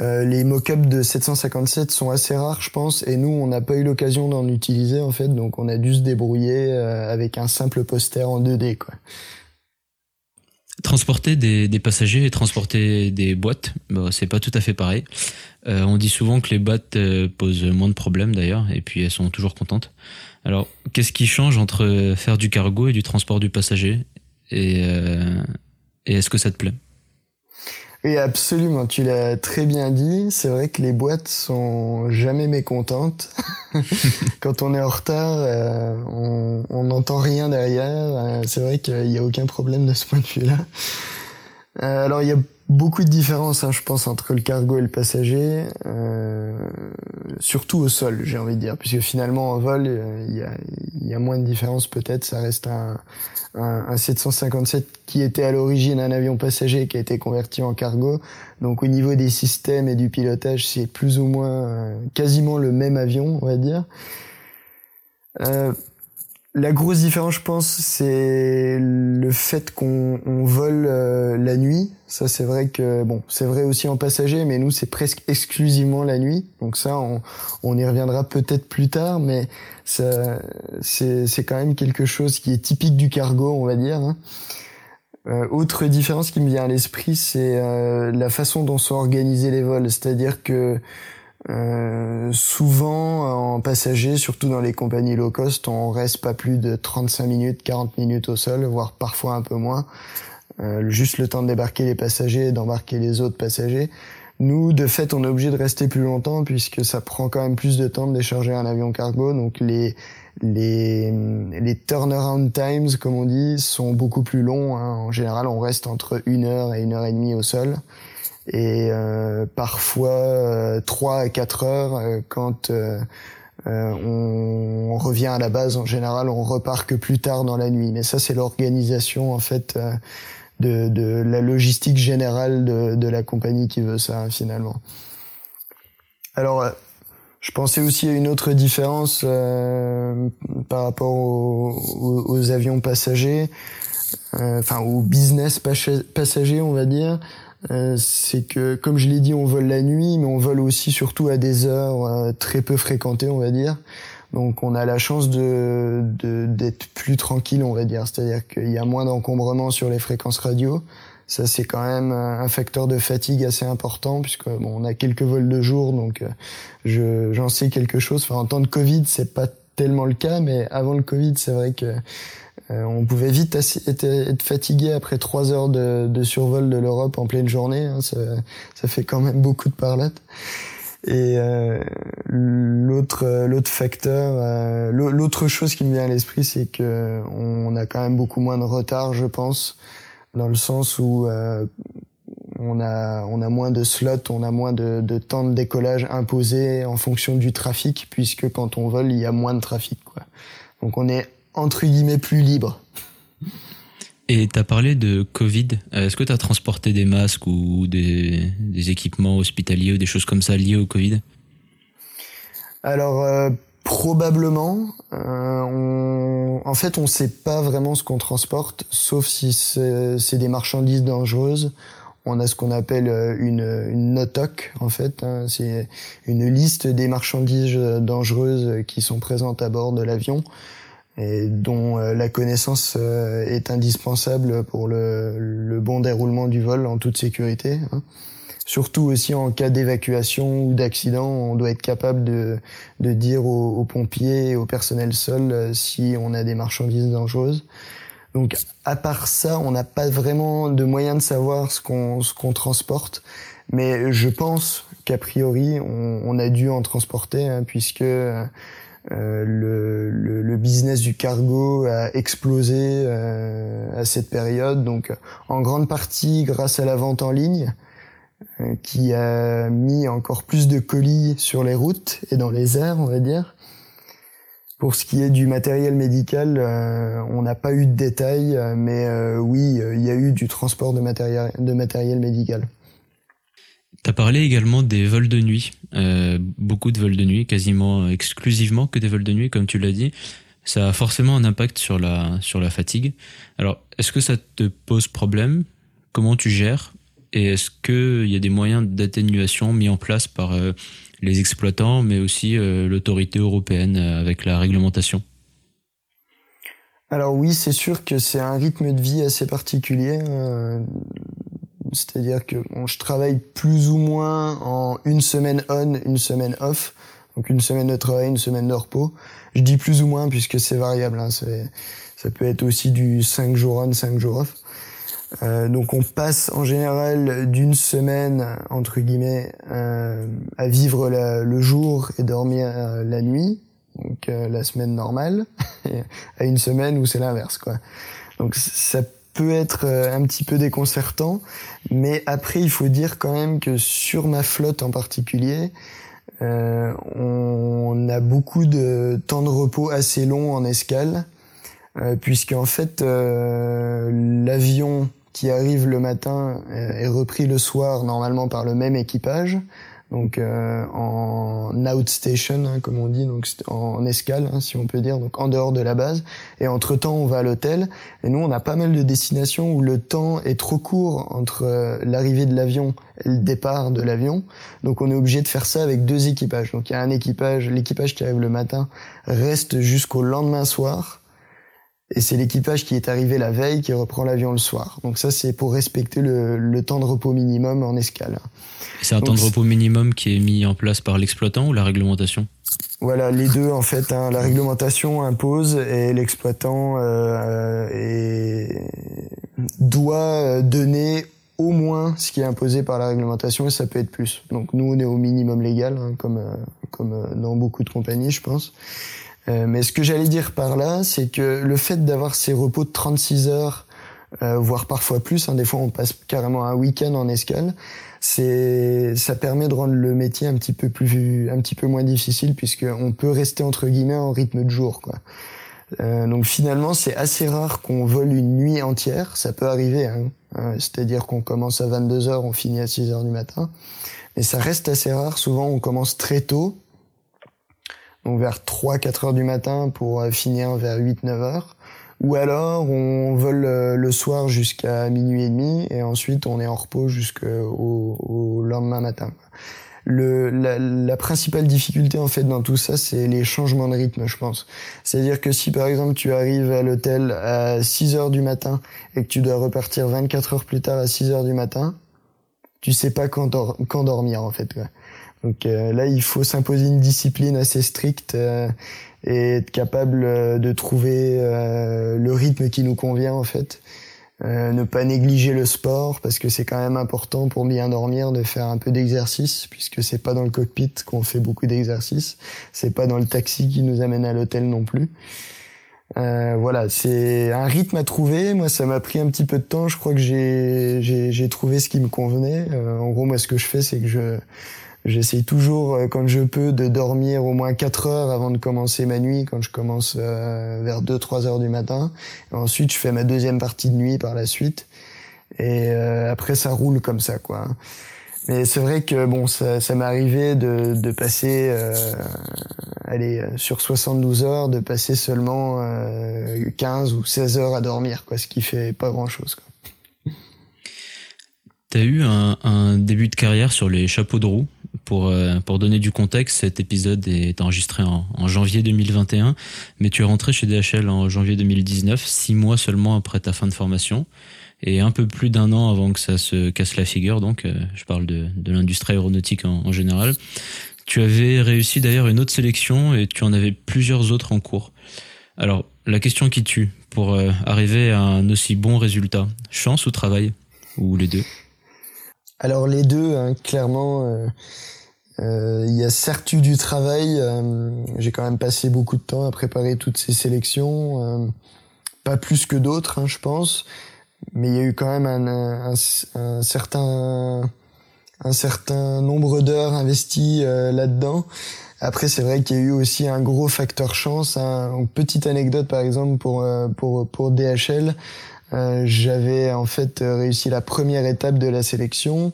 Les mock-ups de 757 sont assez rares, je pense, et nous, on n'a pas eu l'occasion d'en utiliser en fait, donc on a dû se débrouiller avec un simple poster en 2D, quoi. Transporter des, passagers et transporter des boîtes, bah, c'est pas tout à fait pareil. Euh, on dit souvent que les boîtes euh, posent moins de problèmes d'ailleurs, et puis elles sont toujours contentes. Alors, qu'est-ce qui change entre faire du cargo et du transport du passager? Euh, et est-ce que ça te plaît? Oui, absolument. Tu l'as très bien dit. C'est vrai que les boîtes sont jamais mécontentes. Quand on est en retard, euh, on n'entend rien derrière. Euh, c'est vrai qu'il n'y a aucun problème de ce point de vue-là. Euh, alors, il y a beaucoup de différences, hein, je pense, entre le cargo et le passager, euh, surtout au sol, j'ai envie de dire, puisque finalement en vol, euh, il y, a, y, a, moins de différence peut-être. Ça reste un, un, un 757 qui était à l'origine un avion passager qui a été converti en cargo. Donc au niveau des systèmes et du pilotage, c'est plus ou moins euh, quasiment le même avion, on va dire. La grosse différence, je pense, c'est le fait qu'on vole euh, la nuit. Ça, c'est vrai que bon, c'est vrai aussi en passager, mais nous, c'est presque exclusivement la nuit. Donc ça, on, on y reviendra peut-être plus tard, mais ça, c'est quand même quelque chose qui est typique du cargo, on va dire. Hein. Euh, autre différence qui me vient à l'esprit, c'est euh, la façon dont sont organisés les vols. C'est-à-dire que euh, souvent en passager, surtout dans les compagnies low cost, on reste pas plus de 35 minutes, 40 minutes au sol, voire parfois un peu moins. Euh, juste le temps de débarquer les passagers et d'embarquer les autres passagers. Nous, de fait, on est obligé de rester plus longtemps puisque ça prend quand même plus de temps de décharger un avion cargo. Donc les les les turnaround times, comme on dit, sont beaucoup plus longs. Hein. En général, on reste entre une heure et une heure et demie au sol et euh, parfois euh, 3 à 4 heures euh, quand euh, on, revient à la base en général on repart que plus tard dans la nuit. Mais ça c'est l'organisation en fait de, de, la logistique générale de, de, la compagnie qui veut ça finalement. Alors je pensais aussi à une autre différence par rapport aux, aux, avions passagers enfin aux business passagers on va dire euh, c'est que, comme je l'ai dit, on vole la nuit, mais on vole aussi surtout à des heures euh, très peu fréquentées, on va dire. Donc on a la chance de d'être plus tranquille, on va dire. C'est-à-dire qu'il y a moins d'encombrement sur les fréquences radio. Ça c'est quand même un facteur de fatigue assez important puisque bon, on a quelques vols de jour, donc euh, je j'en sais quelque chose. Enfin en temps de Covid c'est pas tellement le cas, mais avant le Covid c'est vrai que euh, on pouvait vite être, fatigué après trois heures de, survol de l'Europe en pleine journée. Hein, ça, fait quand même beaucoup de parlettes. Et euh, l'autre l'autre facteur, euh, l'autre chose qui me vient à l'esprit, c'est que on a quand même beaucoup moins de retard, je pense, dans le sens où on a on a moins de slots, on a moins de, de temps de décollage imposé en fonction du trafic, puisque quand on vole, il y a moins de trafic. Quoi. Donc on est entre guillemets plus libre. Et tu as parlé de Covid. Est-ce que tu as transporté des masques ou des, équipements hospitaliers ou des choses comme ça liées au Covid? Alors, euh, probablement. Euh, en fait, on ne sait pas vraiment ce qu'on transporte, sauf si c'est des marchandises dangereuses. on a ce qu'on appelle une, une notoc en fait. Hein. c'est une liste des marchandises dangereuses qui sont présentes à bord de l'avion et dont la connaissance est indispensable pour le, le, bon déroulement du vol en toute sécurité. Hein. Surtout aussi en cas d'évacuation ou d'accident, on doit être capable de, de dire aux, pompiers et au personnel sol euh, si on a des marchandises dangereuses. Donc à part ça, on n'a pas vraiment de moyen de savoir ce qu'on ce transporte, mais je pense qu'a priori on, on, a dû en transporter hein, puisque euh, le, le, le, business du cargo a explosé euh, à cette période, donc en grande partie grâce à la vente en ligne. Euh, qui a mis encore plus de colis sur les routes et dans les airs, on va dire. Pour ce qui est du matériel médical, euh, on n'a pas eu de détails, mais oui, il y a eu du transport de matériel, de matériel médical. Tu as parlé également des vols de nuit, beaucoup de vols de nuit, quasiment exclusivement que des vols de nuit, comme tu l'as dit. Ça a forcément un impact sur la, sur la fatigue. Alors, est-ce que ça te pose problème? Comment tu gères? Et est-ce qu'il y a des moyens d'atténuation mis en place par euh, les exploitants, mais aussi euh, l'autorité européenne euh, avec la réglementation? Alors oui, c'est sûr que c'est un rythme de vie assez particulier. C'est-à-dire que je travaille plus ou moins en une semaine on, une semaine off. Donc une semaine de travail, une semaine de repos. Je dis plus ou moins puisque c'est variable. Hein. Ça peut être aussi du 5 jours on, 5 jours off. Euh, donc on passe en général d'une semaine entre guillemets euh, à vivre le jour et dormir euh, la nuit, donc la semaine normale, à une semaine où c'est l'inverse quoi. Donc ça peut être un petit peu déconcertant, mais après il faut dire quand même que sur ma flotte en particulier, on a beaucoup de temps de repos assez long en escale, puisque en fait l'avion qui arrive le matin euh, est repris le soir normalement par le même équipage donc euh, en outstation hein, comme on dit donc en escale hein, si on peut dire donc en dehors de la base. Et entre temps on va à l'hôtel. Et nous on a pas mal de destinations où le temps est trop court entre euh, l'arrivée de l'avion et le départ de l'avion. Donc on est obligé de faire ça avec deux équipages. Donc il y a un équipage l'équipage qui arrive le matin reste jusqu'au lendemain soir et c'est l'équipage qui est arrivé la veille qui reprend l'avion le soir. Donc ça, c'est pour respecter le, le, temps de repos minimum en escale. C'est un temps de repos minimum qui est mis en place par l'exploitant ou la réglementation? Voilà, les deux en fait. Hein. La réglementation impose et l'exploitant euh, doit donner au moins ce qui est imposé par la réglementation et ça peut être plus. Donc nous, on est au minimum légal, hein, comme, euh, comme euh, dans beaucoup de compagnies, je pense. Euh, mais ce que j'allais dire par là, c'est que le fait d'avoir ces repos de 36 heures, euh, voire parfois plus, hein, des fois on passe carrément un week-end en escale, c'est ça permet de rendre le métier un petit peu plus un petit peu moins difficile puisque on peut rester entre guillemets en rythme de jour quoi. Euh, donc finalement c'est assez rare qu'on vole une nuit entière, ça peut arriver, hein. Euh, c'est-à-dire qu'on commence à 22 heures, on finit à 6 heures du matin, mais ça reste assez rare. Souvent on commence très tôt donc vers 3-4 heures du matin pour euh, finir vers 8-9 heures. Ou alors on vole euh, le soir jusqu'à minuit et demi et ensuite on est en repos jusqu'au au lendemain matin. Le, la, la, principale difficulté en fait dans tout ça, c'est les changements de rythme, je pense. C'est-à-dire que si par exemple tu arrives à l'hôtel à 6 heures du matin et que tu dois repartir 24 heures plus tard à 6 heures du matin, tu sais pas quand, quand dormir en fait. Donc euh, là, il faut s'imposer une discipline assez stricte euh, et être capable euh, de trouver le rythme qui nous convient en fait. ne pas négliger le sport parce que c'est quand même important pour bien dormir de faire un peu d'exercice puisque c'est pas dans le cockpit qu'on fait beaucoup d'exercice, c'est pas dans le taxi qui nous amène à l'hôtel non plus. Euh, voilà, c'est un rythme à trouver. Moi, ça m'a pris un petit peu de temps. Je crois que j'ai j'ai trouvé ce qui me convenait. en gros, moi, ce que je fais, c'est que je J'essaye toujours, euh, quand je peux, de dormir au moins 4 heures avant de commencer ma nuit, quand je commence euh, vers 2-3 heures du matin. ensuite, je fais ma deuxième partie de nuit par la suite. Et euh, après, ça roule comme ça, quoi. Mais c'est vrai que bon, ça, ça m'est arrivé de, de passer, euh, allez, sur 72 heures, de passer seulement 15 ou 16 heures à dormir, quoi, ce qui fait pas grand-chose. Quoi. Tu as eu un, un, début de carrière sur les chapeaux de roue? Pour, euh, pour donner du contexte, cet épisode est enregistré en, janvier 2021, mais tu es rentré chez DHL en janvier 2019, six mois seulement après ta fin de formation, et un peu plus d'un an avant que ça se casse la figure, donc euh, je parle de, de l'industrie aéronautique en, en, général. Tu avais réussi d'ailleurs une autre sélection et tu en avais plusieurs autres en cours. Alors, la question qui tue, pour euh, arriver à un aussi bon résultat, chance ou travail Ou les deux? Alors les deux, hein, clairement, euh, euh, il y a certes du travail. Euh, j'ai quand même passé beaucoup de temps à préparer toutes ces sélections, pas plus que d'autres, hein, je pense. Mais il y a eu quand même un, certain un certain nombre d'heures investies là-dedans. Après, c'est vrai qu'il y a eu aussi un gros facteur chance. Hein. Une petite anecdote, par exemple, pour pour pour DHL. Euh, j'avais en fait réussi la première étape de la sélection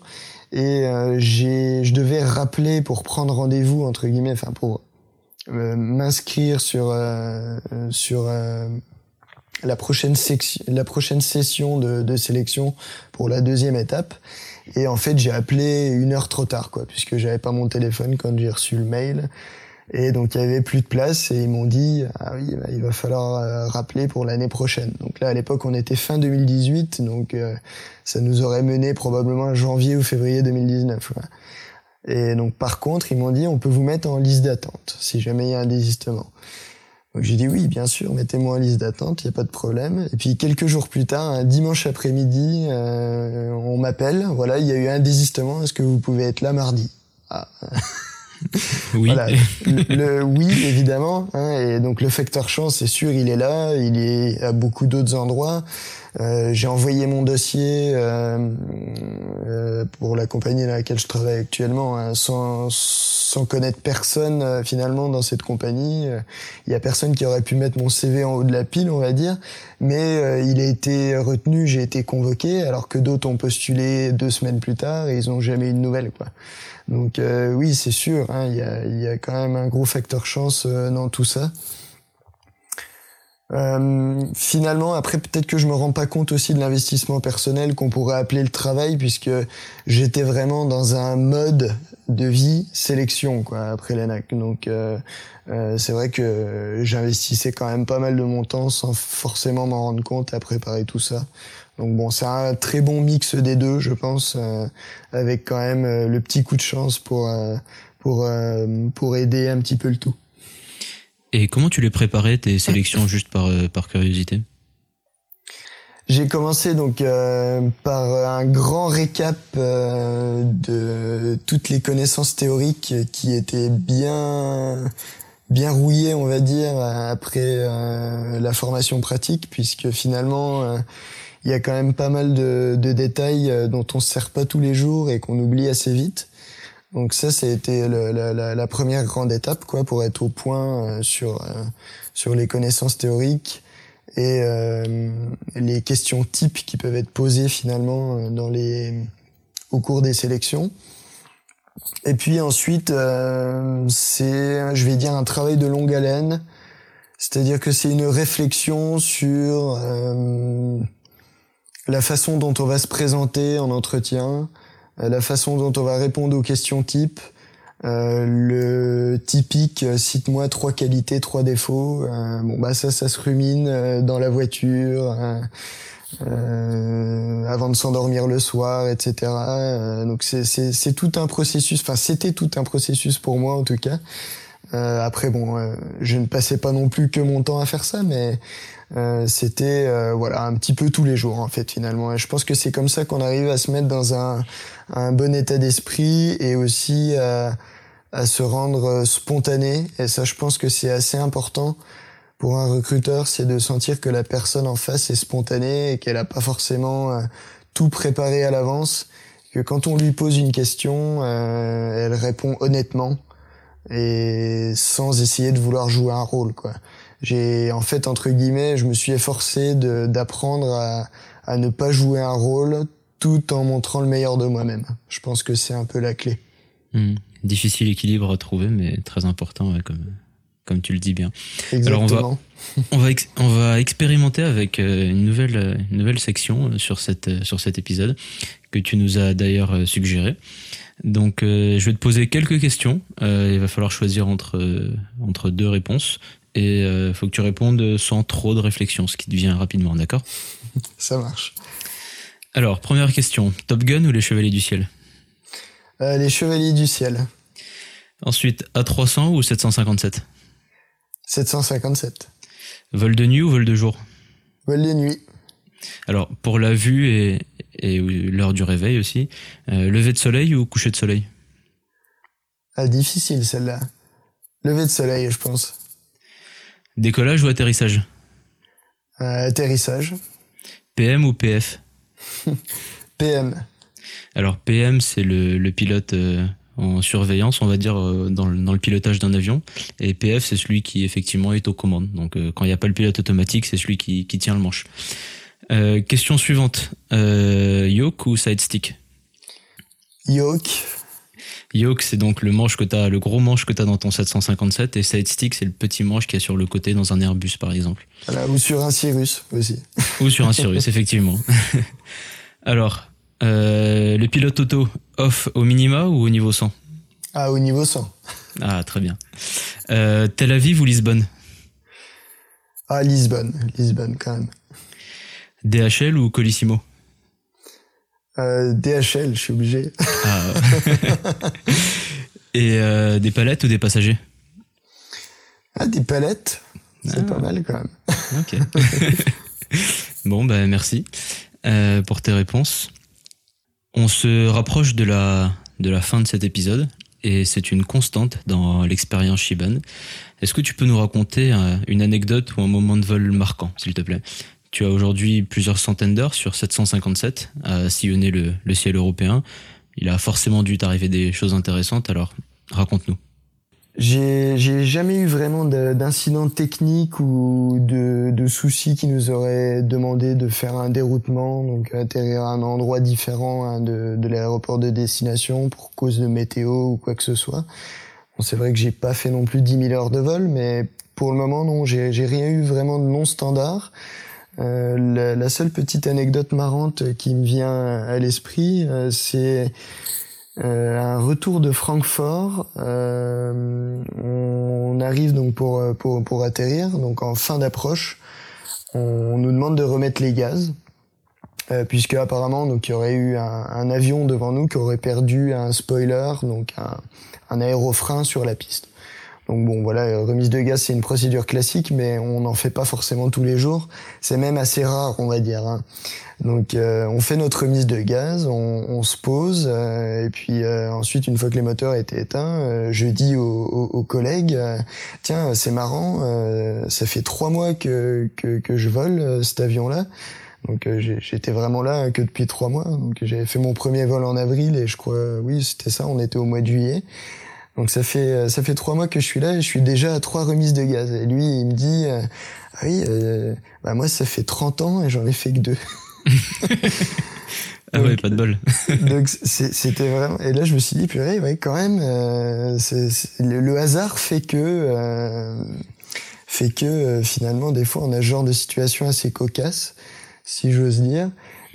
et euh, j'ai, je devais rappeler pour prendre rendez-vous entre guillemets, enfin pour euh, m'inscrire sur sur la prochaine section, la prochaine session de, de, sélection pour la deuxième étape. Et en fait, j'ai appelé une heure trop tard, quoi, puisque j'avais pas mon téléphone quand j'ai reçu le mail. Et donc il y avait plus de place et ils m'ont dit ah oui bah, il va falloir euh, rappeler pour l'année prochaine. Donc là à l'époque on était fin 2018 donc euh, ça nous aurait mené probablement à janvier ou février 2019. Et donc par contre ils m'ont dit on peut vous mettre en liste d'attente si jamais il y a un désistement. Donc j'ai dit oui bien sûr mettez-moi en liste d'attente il y a pas de problème. Et puis quelques jours plus tard un dimanche après-midi euh, on m'appelle voilà il y a eu un désistement est-ce que vous pouvez être là mardi? Ah. Oui. Voilà. Le, oui, évidemment. Hein, et donc le facteur chance, c'est sûr, il est là. Il est à beaucoup d'autres endroits. Euh, j'ai envoyé mon dossier euh, euh, pour la compagnie dans laquelle je travaille actuellement, hein, sans, sans connaître personne euh, finalement dans cette compagnie. Il y a personne qui aurait pu mettre mon CV en haut de la pile, on va dire. Mais il a été retenu, j'ai été convoqué, alors que d'autres ont postulé deux semaines plus tard et ils n'ont jamais eu de nouvelles, quoi. Donc oui, c'est sûr, hein, il y, a, y, a, quand même un gros facteur chance dans tout ça. Euh, finalement, après, peut-être que je me rends pas compte aussi de l'investissement personnel qu'on pourrait appeler le travail, puisque j'étais vraiment dans un mode de vie sélection, quoi, après l'ENAC. Donc, euh, euh, c'est vrai que j'investissais quand même pas mal de mon temps sans forcément m'en rendre compte à préparer tout ça. Donc bon, c'est un très bon mix des deux, je pense, euh, avec quand même euh, le petit coup de chance pour pour pour aider un petit peu le tout. Et comment tu les préparais tes sélections juste par euh, par curiosité? J'ai commencé donc euh, par un grand récap euh, de toutes les connaissances théoriques qui étaient bien bien rouillées, on va dire, après euh, la formation pratique, puisque finalement euh, il y a quand même pas mal de, de détails dont on se sert pas tous les jours et qu'on oublie assez vite. Donc ça, le, la, la, première grande étape, quoi, pour être au point euh, sur euh, sur les connaissances théoriques et euh, les questions types qui peuvent être posées finalement dans les au cours des sélections. Et puis ensuite, c'est, je vais dire, un travail de longue haleine, c'est-à-dire que c'est une réflexion sur la façon dont on va se présenter en entretien, la façon dont on va répondre aux questions type, euh, le typique euh, cite-moi trois qualités, trois défauts. bon bah ça, ça se rumine dans la voiture, avant de s'endormir le soir, etc. donc c'est c'est tout un processus. Enfin c'était tout un processus pour moi en tout cas. après bon, je ne passais pas non plus que mon temps à faire ça, mais euh, c'était euh, voilà un petit peu tous les jours en fait finalement. Et je pense que c'est comme ça qu'on arrive à se mettre dans un, un bon état d'esprit et aussi à, à se rendre spontané. Et ça, je pense que c'est assez important pour un recruteur, c'est de sentir que la personne en face est spontanée et qu'elle a pas forcément euh, tout préparé à l'avance. Que quand on lui pose une question, elle répond honnêtement et sans essayer de vouloir jouer un rôle quoi j'ai en fait entre guillemets, je me suis efforcé d'apprendre à, à ne pas jouer un rôle tout en montrant le meilleur de moi-même. Je pense que c'est un peu la clé. Mmh. Difficile équilibre à trouver, mais très important ouais, comme comme tu le dis bien. Exactement. Alors, on va, on va, ex- on va expérimenter avec euh, une nouvelle, une nouvelle section euh, sur, cette, euh, sur cet épisode que tu nous as d'ailleurs suggéré. Donc, euh, je vais te poser quelques questions. Euh, il va falloir choisir entre, entre deux réponses. Et il faut que tu répondes sans trop de réflexion, ce qui devient rapidement, d'accord? Ça marche. Alors, première question. Top Gun ou les Chevaliers du Ciel? Euh, les Chevaliers du Ciel. Ensuite, A300 ou 757 757. Vol de nuit ou vol de jour? Vol de nuit. Alors, pour la vue et, et l'heure du réveil aussi, euh, lever de soleil ou coucher de soleil? Ah, difficile celle-là. Lever de soleil, je pense. Décollage ou atterrissage Euh, atterrissage. PM ou PF PM. Alors, PM, c'est le, le pilote euh, en surveillance, on va dire, euh, dans, le, dans le pilotage d'un avion. Et PF, c'est celui qui, effectivement, est aux commandes. Donc, quand il n'y a pas le pilote automatique, c'est celui qui, qui tient le manche. Question suivante. Yoke ou side stick Yoke. Yoke, c'est donc le manche que t'as, le gros manche que t'as dans ton 757, et side stick, c'est le petit manche qui est sur le côté dans un Airbus, par exemple. Voilà, ou sur un Cyrus aussi. Ou sur un Cirrus, effectivement. Alors, euh, le pilote auto, off au minima ou au niveau 100 Ah, au niveau 100. Ah, très bien. Euh, Tel Aviv ou Lisbonne Ah, Lisbonne. Lisbonne, quand même. DHL ou Colissimo Euh, DHL, je suis obligé. Ah. Et euh, des palettes ou des passagers? Ah, des palettes. C'est Ah. pas mal, quand même. Ok. bon, ben merci euh, pour tes réponses. On se rapproche de la, de la fin de cet épisode et c'est une constante dans l'expérience Shiban. Est-ce que tu peux nous raconter une anecdote ou un moment de vol marquant, s'il te plaît? Tu as aujourd'hui plusieurs centaines d'heures sur 757 à sillonner le, le ciel européen. Il a forcément dû t'arriver des choses intéressantes, alors raconte-nous. J'ai jamais eu vraiment de- d'incident technique ou de, de soucis qui nous auraient demandé de faire un déroutement, donc atterrir à un endroit différent hein, de, l'aéroport de destination pour cause de météo ou quoi que ce soit. C'est vrai que j'ai pas fait non plus 10 000 heures de vol, mais pour le moment non, j'ai rien eu vraiment de non standard. Euh, la, seule petite anecdote marrante qui me vient à l'esprit, euh, c'est euh, un retour de Francfort. On arrive donc pour, pour, pour atterrir, donc en fin d'approche. On nous demande de remettre les gaz. Puisque apparemment donc il y aurait eu un, un avion devant nous qui aurait perdu un spoiler donc un, un aérofrein sur la piste. Donc bon voilà euh, remise de gaz c'est une procédure classique mais on n'en fait pas forcément tous les jours. C'est même assez rare on va dire. hein. Donc euh, on fait notre remise de gaz, on, on se pose euh, et puis euh, ensuite une fois que les moteurs étaient éteints, euh, je dis aux, aux- aux collègues euh, tiens c'est marrant, ça fait trois mois que que, que je vole cet avion là. Donc j'étais vraiment là que depuis trois mois. Donc j'avais fait mon premier vol en avril et je crois oui c'était ça, on était au mois de juillet. Donc ça fait euh, ça fait trois mois que je suis là et je suis déjà à trois remises de gaz. Et lui il me dit euh, ah oui euh, bah moi ça fait 30 ans et j'en ai fait que deux. Ah ouais, Donc, pas de bol. Donc c'est- c'était vraiment et là je me suis dit purée ouais quand même euh, c'est- c'est- le, le hasard fait que euh, fait que euh, finalement des fois on a ce genre de situation assez cocasse si j'ose dire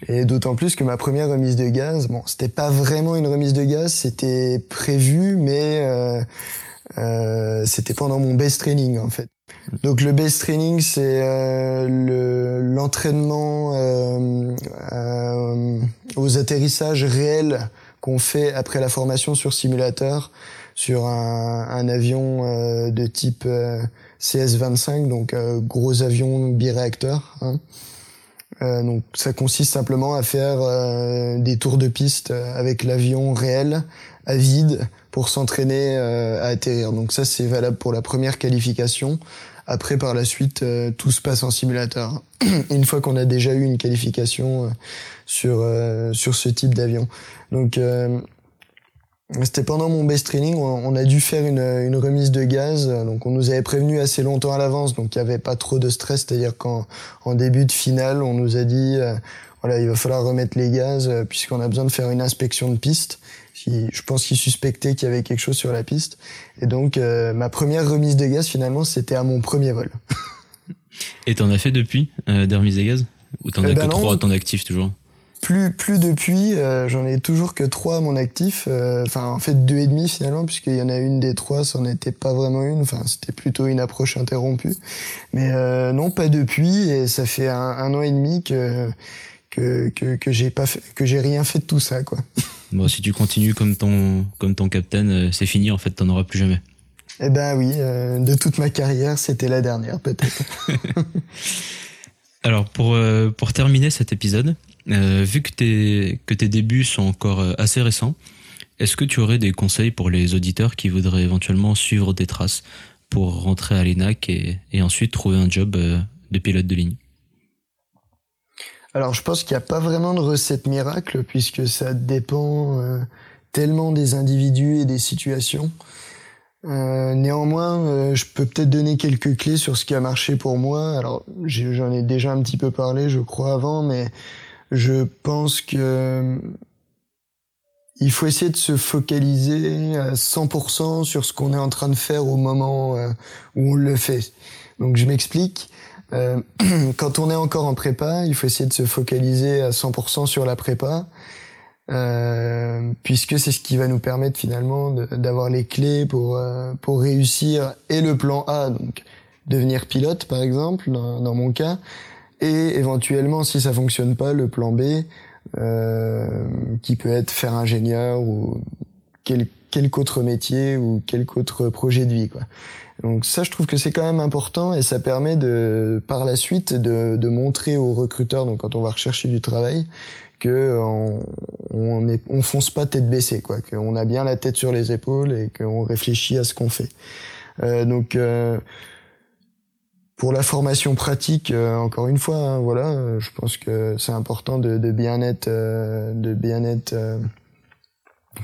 et d'autant plus que ma première remise de gaz bon c'était pas vraiment une remise de gaz c'était prévu mais euh, euh, c'était pendant mon base training en fait donc le base training c'est euh, le l'entraînement euh, euh, aux atterrissages réels qu'on fait après la formation sur simulateur sur un, un avion euh, de type euh, CS-25, donc gros avion biréacteur. Hein. Euh, donc ça consiste simplement à faire euh, des tours de piste euh, avec l'avion réel à vide pour s'entraîner euh, à atterrir. Donc ça c'est valable pour la première qualification. Après par la suite euh, tout se passe en simulateur. Une fois qu'on a déjà eu une qualification euh, sur sur ce type d'avion. Donc C'était pendant mon best training, on a dû faire une, une, remise de gaz, donc on nous avait prévenu assez longtemps à l'avance, donc il n'y avait pas trop de stress, c'est-à-dire qu'en en début de finale, on nous a dit, euh, voilà, il va falloir remettre les gaz euh, puisqu'on a besoin de faire une inspection de piste. Je pense qu'ils suspectaient qu'il y avait quelque chose sur la piste, et donc euh, ma première remise de gaz finalement, c'était à mon premier vol. et t'en as fait depuis des remises de gaz? Ou t'en as eh que ben trois à ton actif toujours? Plus plus depuis euh, j'en ai toujours que trois à mon actif euh, enfin en fait deux et demi finalement puisqu'il y en a une des trois ça n'était pas vraiment une. Enfin c'était plutôt une approche interrompue. Mais euh, non pas depuis et ça fait un, un, an et demi que que que, que j'ai pas fait, que j'ai rien fait de tout ça quoi. Bon si tu continues comme ton comme ton capitaine c'est fini en fait t'en auras plus jamais. Eh ben oui de toute ma carrière c'était la dernière peut-être. Alors pour pour terminer cet épisode euh, vu que tes, que tes débuts sont encore euh, assez récents, est-ce que tu aurais des conseils pour les auditeurs qui voudraient éventuellement suivre tes traces pour rentrer à l'ENAC et, et ensuite trouver un job euh, de pilote de ligne? Alors je pense qu'il n'y a pas vraiment de recette miracle puisque ça dépend tellement des individus et des situations. Néanmoins, je peux peut-être donner quelques clés sur ce qui a marché pour moi. Alors, j'en ai déjà un petit peu parlé, je crois, avant, mais je pense que il faut essayer de se focaliser à 100% sur ce qu'on est en train de faire au moment euh, où on le fait. Donc je m'explique. Euh, quand on est encore en prépa, il faut essayer de se focaliser à 100% sur la prépa, euh, puisque c'est ce qui va nous permettre finalement d'avoir les clés pour pour réussir et le plan A, donc devenir pilote par exemple dans mon cas, et éventuellement si ça fonctionne pas le plan B euh, qui peut être faire ingénieur ou quel, quelque autre métier ou quelque autre projet de vie quoi. Donc ça je trouve que c'est quand même important et ça permet de par la suite de, de montrer aux recruteurs donc quand on va rechercher du travail que on, on, est, on fonce pas tête baissée quoi, qu'on a bien la tête sur les épaules et qu'on réfléchit à ce qu'on fait. Euh, donc euh, pour la formation pratique, euh, encore une fois, hein, voilà, je pense que c'est important de, de, bien être, euh, de bien être euh,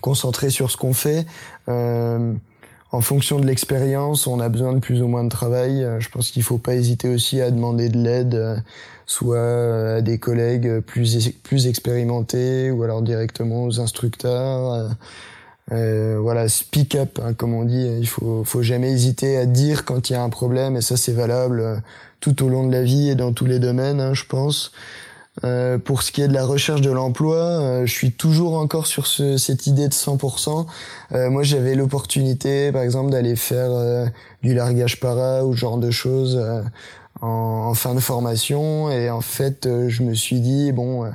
concentré sur ce qu'on fait. en fonction de l'expérience, on a besoin de plus ou moins de travail. Je pense qu'il faut pas hésiter aussi à demander de l'aide, soit à des collègues plus plus expérimentés ou alors directement aux instructeurs. Euh, voilà, speak up, hein, comme on dit. Il faut, faut jamais hésiter à dire quand il y a un problème, et ça c'est valable euh, tout au long de la vie et dans tous les domaines, hein, je pense. Euh, pour ce qui est de la recherche de l'emploi, euh, je suis toujours encore sur ce, cette idée de 100%. Euh, moi, j'avais l'opportunité, par exemple, d'aller faire du largage para ou ce genre de choses en, en, fin de formation, et en fait, je me suis dit bon,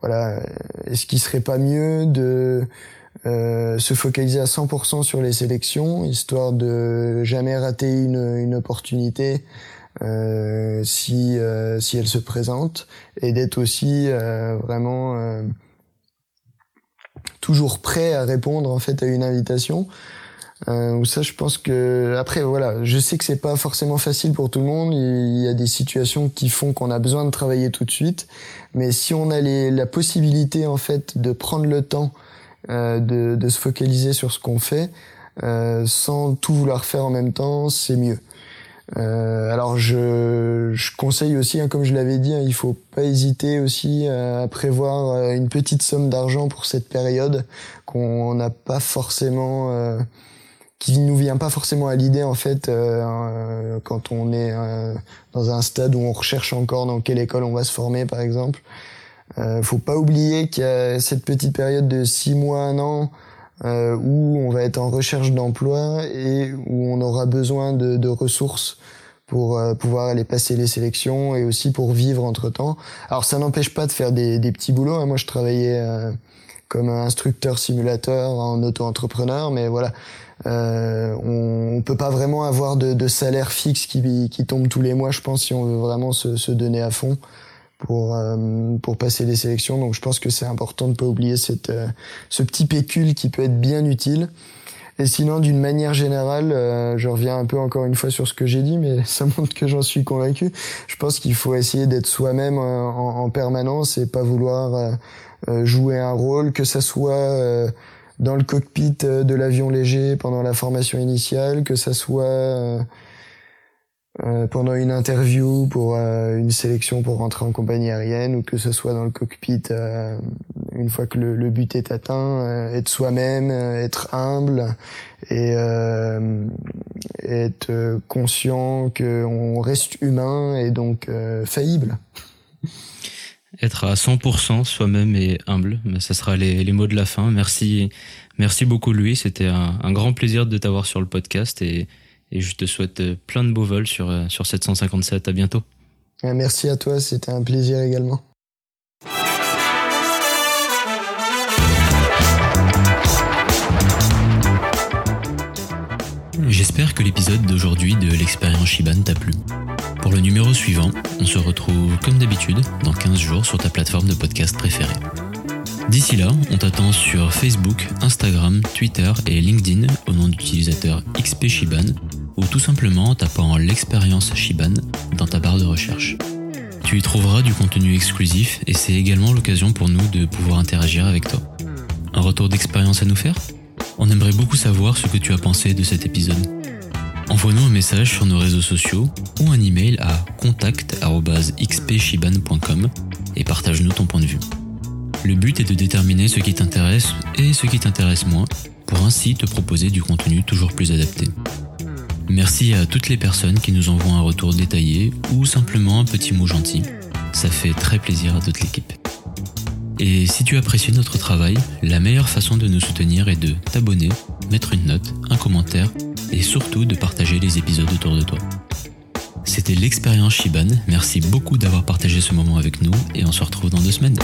voilà, est-ce qu'il serait pas mieux de euh, se focaliser à 100% sur les sélections, histoire de jamais rater une, une opportunité euh, si euh, si elle se présente, et d'être aussi euh, vraiment euh, toujours prêt à répondre en fait à une invitation. Euh, ça, je pense que après, voilà, je sais que c'est pas forcément facile pour tout le monde. Il y a des situations qui font qu'on a besoin de travailler tout de suite, mais si on a les, la possibilité en fait de prendre le temps de, de, se focaliser sur ce qu'on fait euh, sans tout vouloir faire en même temps, c'est mieux. Euh, alors je, je, conseille aussi, hein, comme je l'avais dit, hein, il faut pas hésiter aussi à prévoir euh, une petite somme d'argent pour cette période qu'on n'a pas forcément, euh, qui nous vient pas forcément à l'idée en fait euh, quand on est dans un stade où on recherche encore dans quelle école on va se former par exemple. Euh, faut pas oublier qu'il y a cette petite période de six mois, un an, euh, où on va être en recherche d'emploi et où on aura besoin de, de ressources pour euh, pouvoir aller passer les sélections et aussi pour vivre entre temps. Alors ça n'empêche pas de faire des, des petits boulots. Hein. Moi je travaillais euh, comme instructeur simulateur en auto-entrepreneur, mais voilà, euh, on, on peut pas vraiment avoir de, de, salaire fixe qui, qui tombe tous les mois, je pense, si on veut vraiment se, se donner à fond pour euh, pour passer les sélections. Donc je pense que c'est important de pas oublier cette euh, ce petit pécule qui peut être bien utile. Et sinon, d'une manière générale, euh, je reviens un peu encore une fois sur ce que j'ai dit, mais ça montre que j'en suis convaincu. Je pense qu'il faut essayer d'être soi-même en, en, permanence et pas vouloir jouer un rôle, que ça soit dans le cockpit de l'avion léger pendant la formation initiale, que ça soit euh, pendant une interview pour euh, une sélection pour rentrer en compagnie aérienne ou que ce soit dans le cockpit euh, une fois que le, but est atteint, être soi-même, être humble et être conscient qu'on reste humain et donc faillible. Être à 100% soi-même et humble, mais ça sera les, les, mots de la fin. Merci, merci beaucoup Louis, c'était un, un grand plaisir de t'avoir sur le podcast et et je te souhaite euh, plein de beaux vols sur, euh, sur 757. À bientôt. Merci à toi, c'était un plaisir également. J'espère que l'épisode d'aujourd'hui de l'expérience Shiban t'a plu. Pour le numéro suivant, on se retrouve comme d'habitude dans 15 jours sur ta plateforme de podcast préférée. D'ici là, on t'attend sur Facebook, Instagram, Twitter et LinkedIn au nom d'utilisateur XP Shiban ou tout simplement en tapant l'expérience Shiban dans ta barre de recherche. Tu y trouveras du contenu exclusif et c'est également l'occasion pour nous de pouvoir interagir avec toi. Un retour d'expérience à nous faire? On aimerait beaucoup savoir ce que tu as pensé de cet épisode. Envoie-nous un message sur nos réseaux sociaux ou un email à contact.xpshiban.com et partage-nous ton point de vue. Le but est de déterminer ce qui t'intéresse et ce qui t'intéresse moins pour ainsi te proposer du contenu toujours plus adapté. Merci à toutes les personnes qui nous envoient un retour détaillé ou simplement un petit mot gentil. Ça fait très plaisir à toute l'équipe. Et si tu apprécies notre travail, la meilleure façon de nous soutenir est de t'abonner, mettre une note, un commentaire et surtout de partager les épisodes autour de toi. C'était l'expérience Shiban. Merci beaucoup d'avoir partagé ce moment avec nous et on se retrouve dans deux semaines.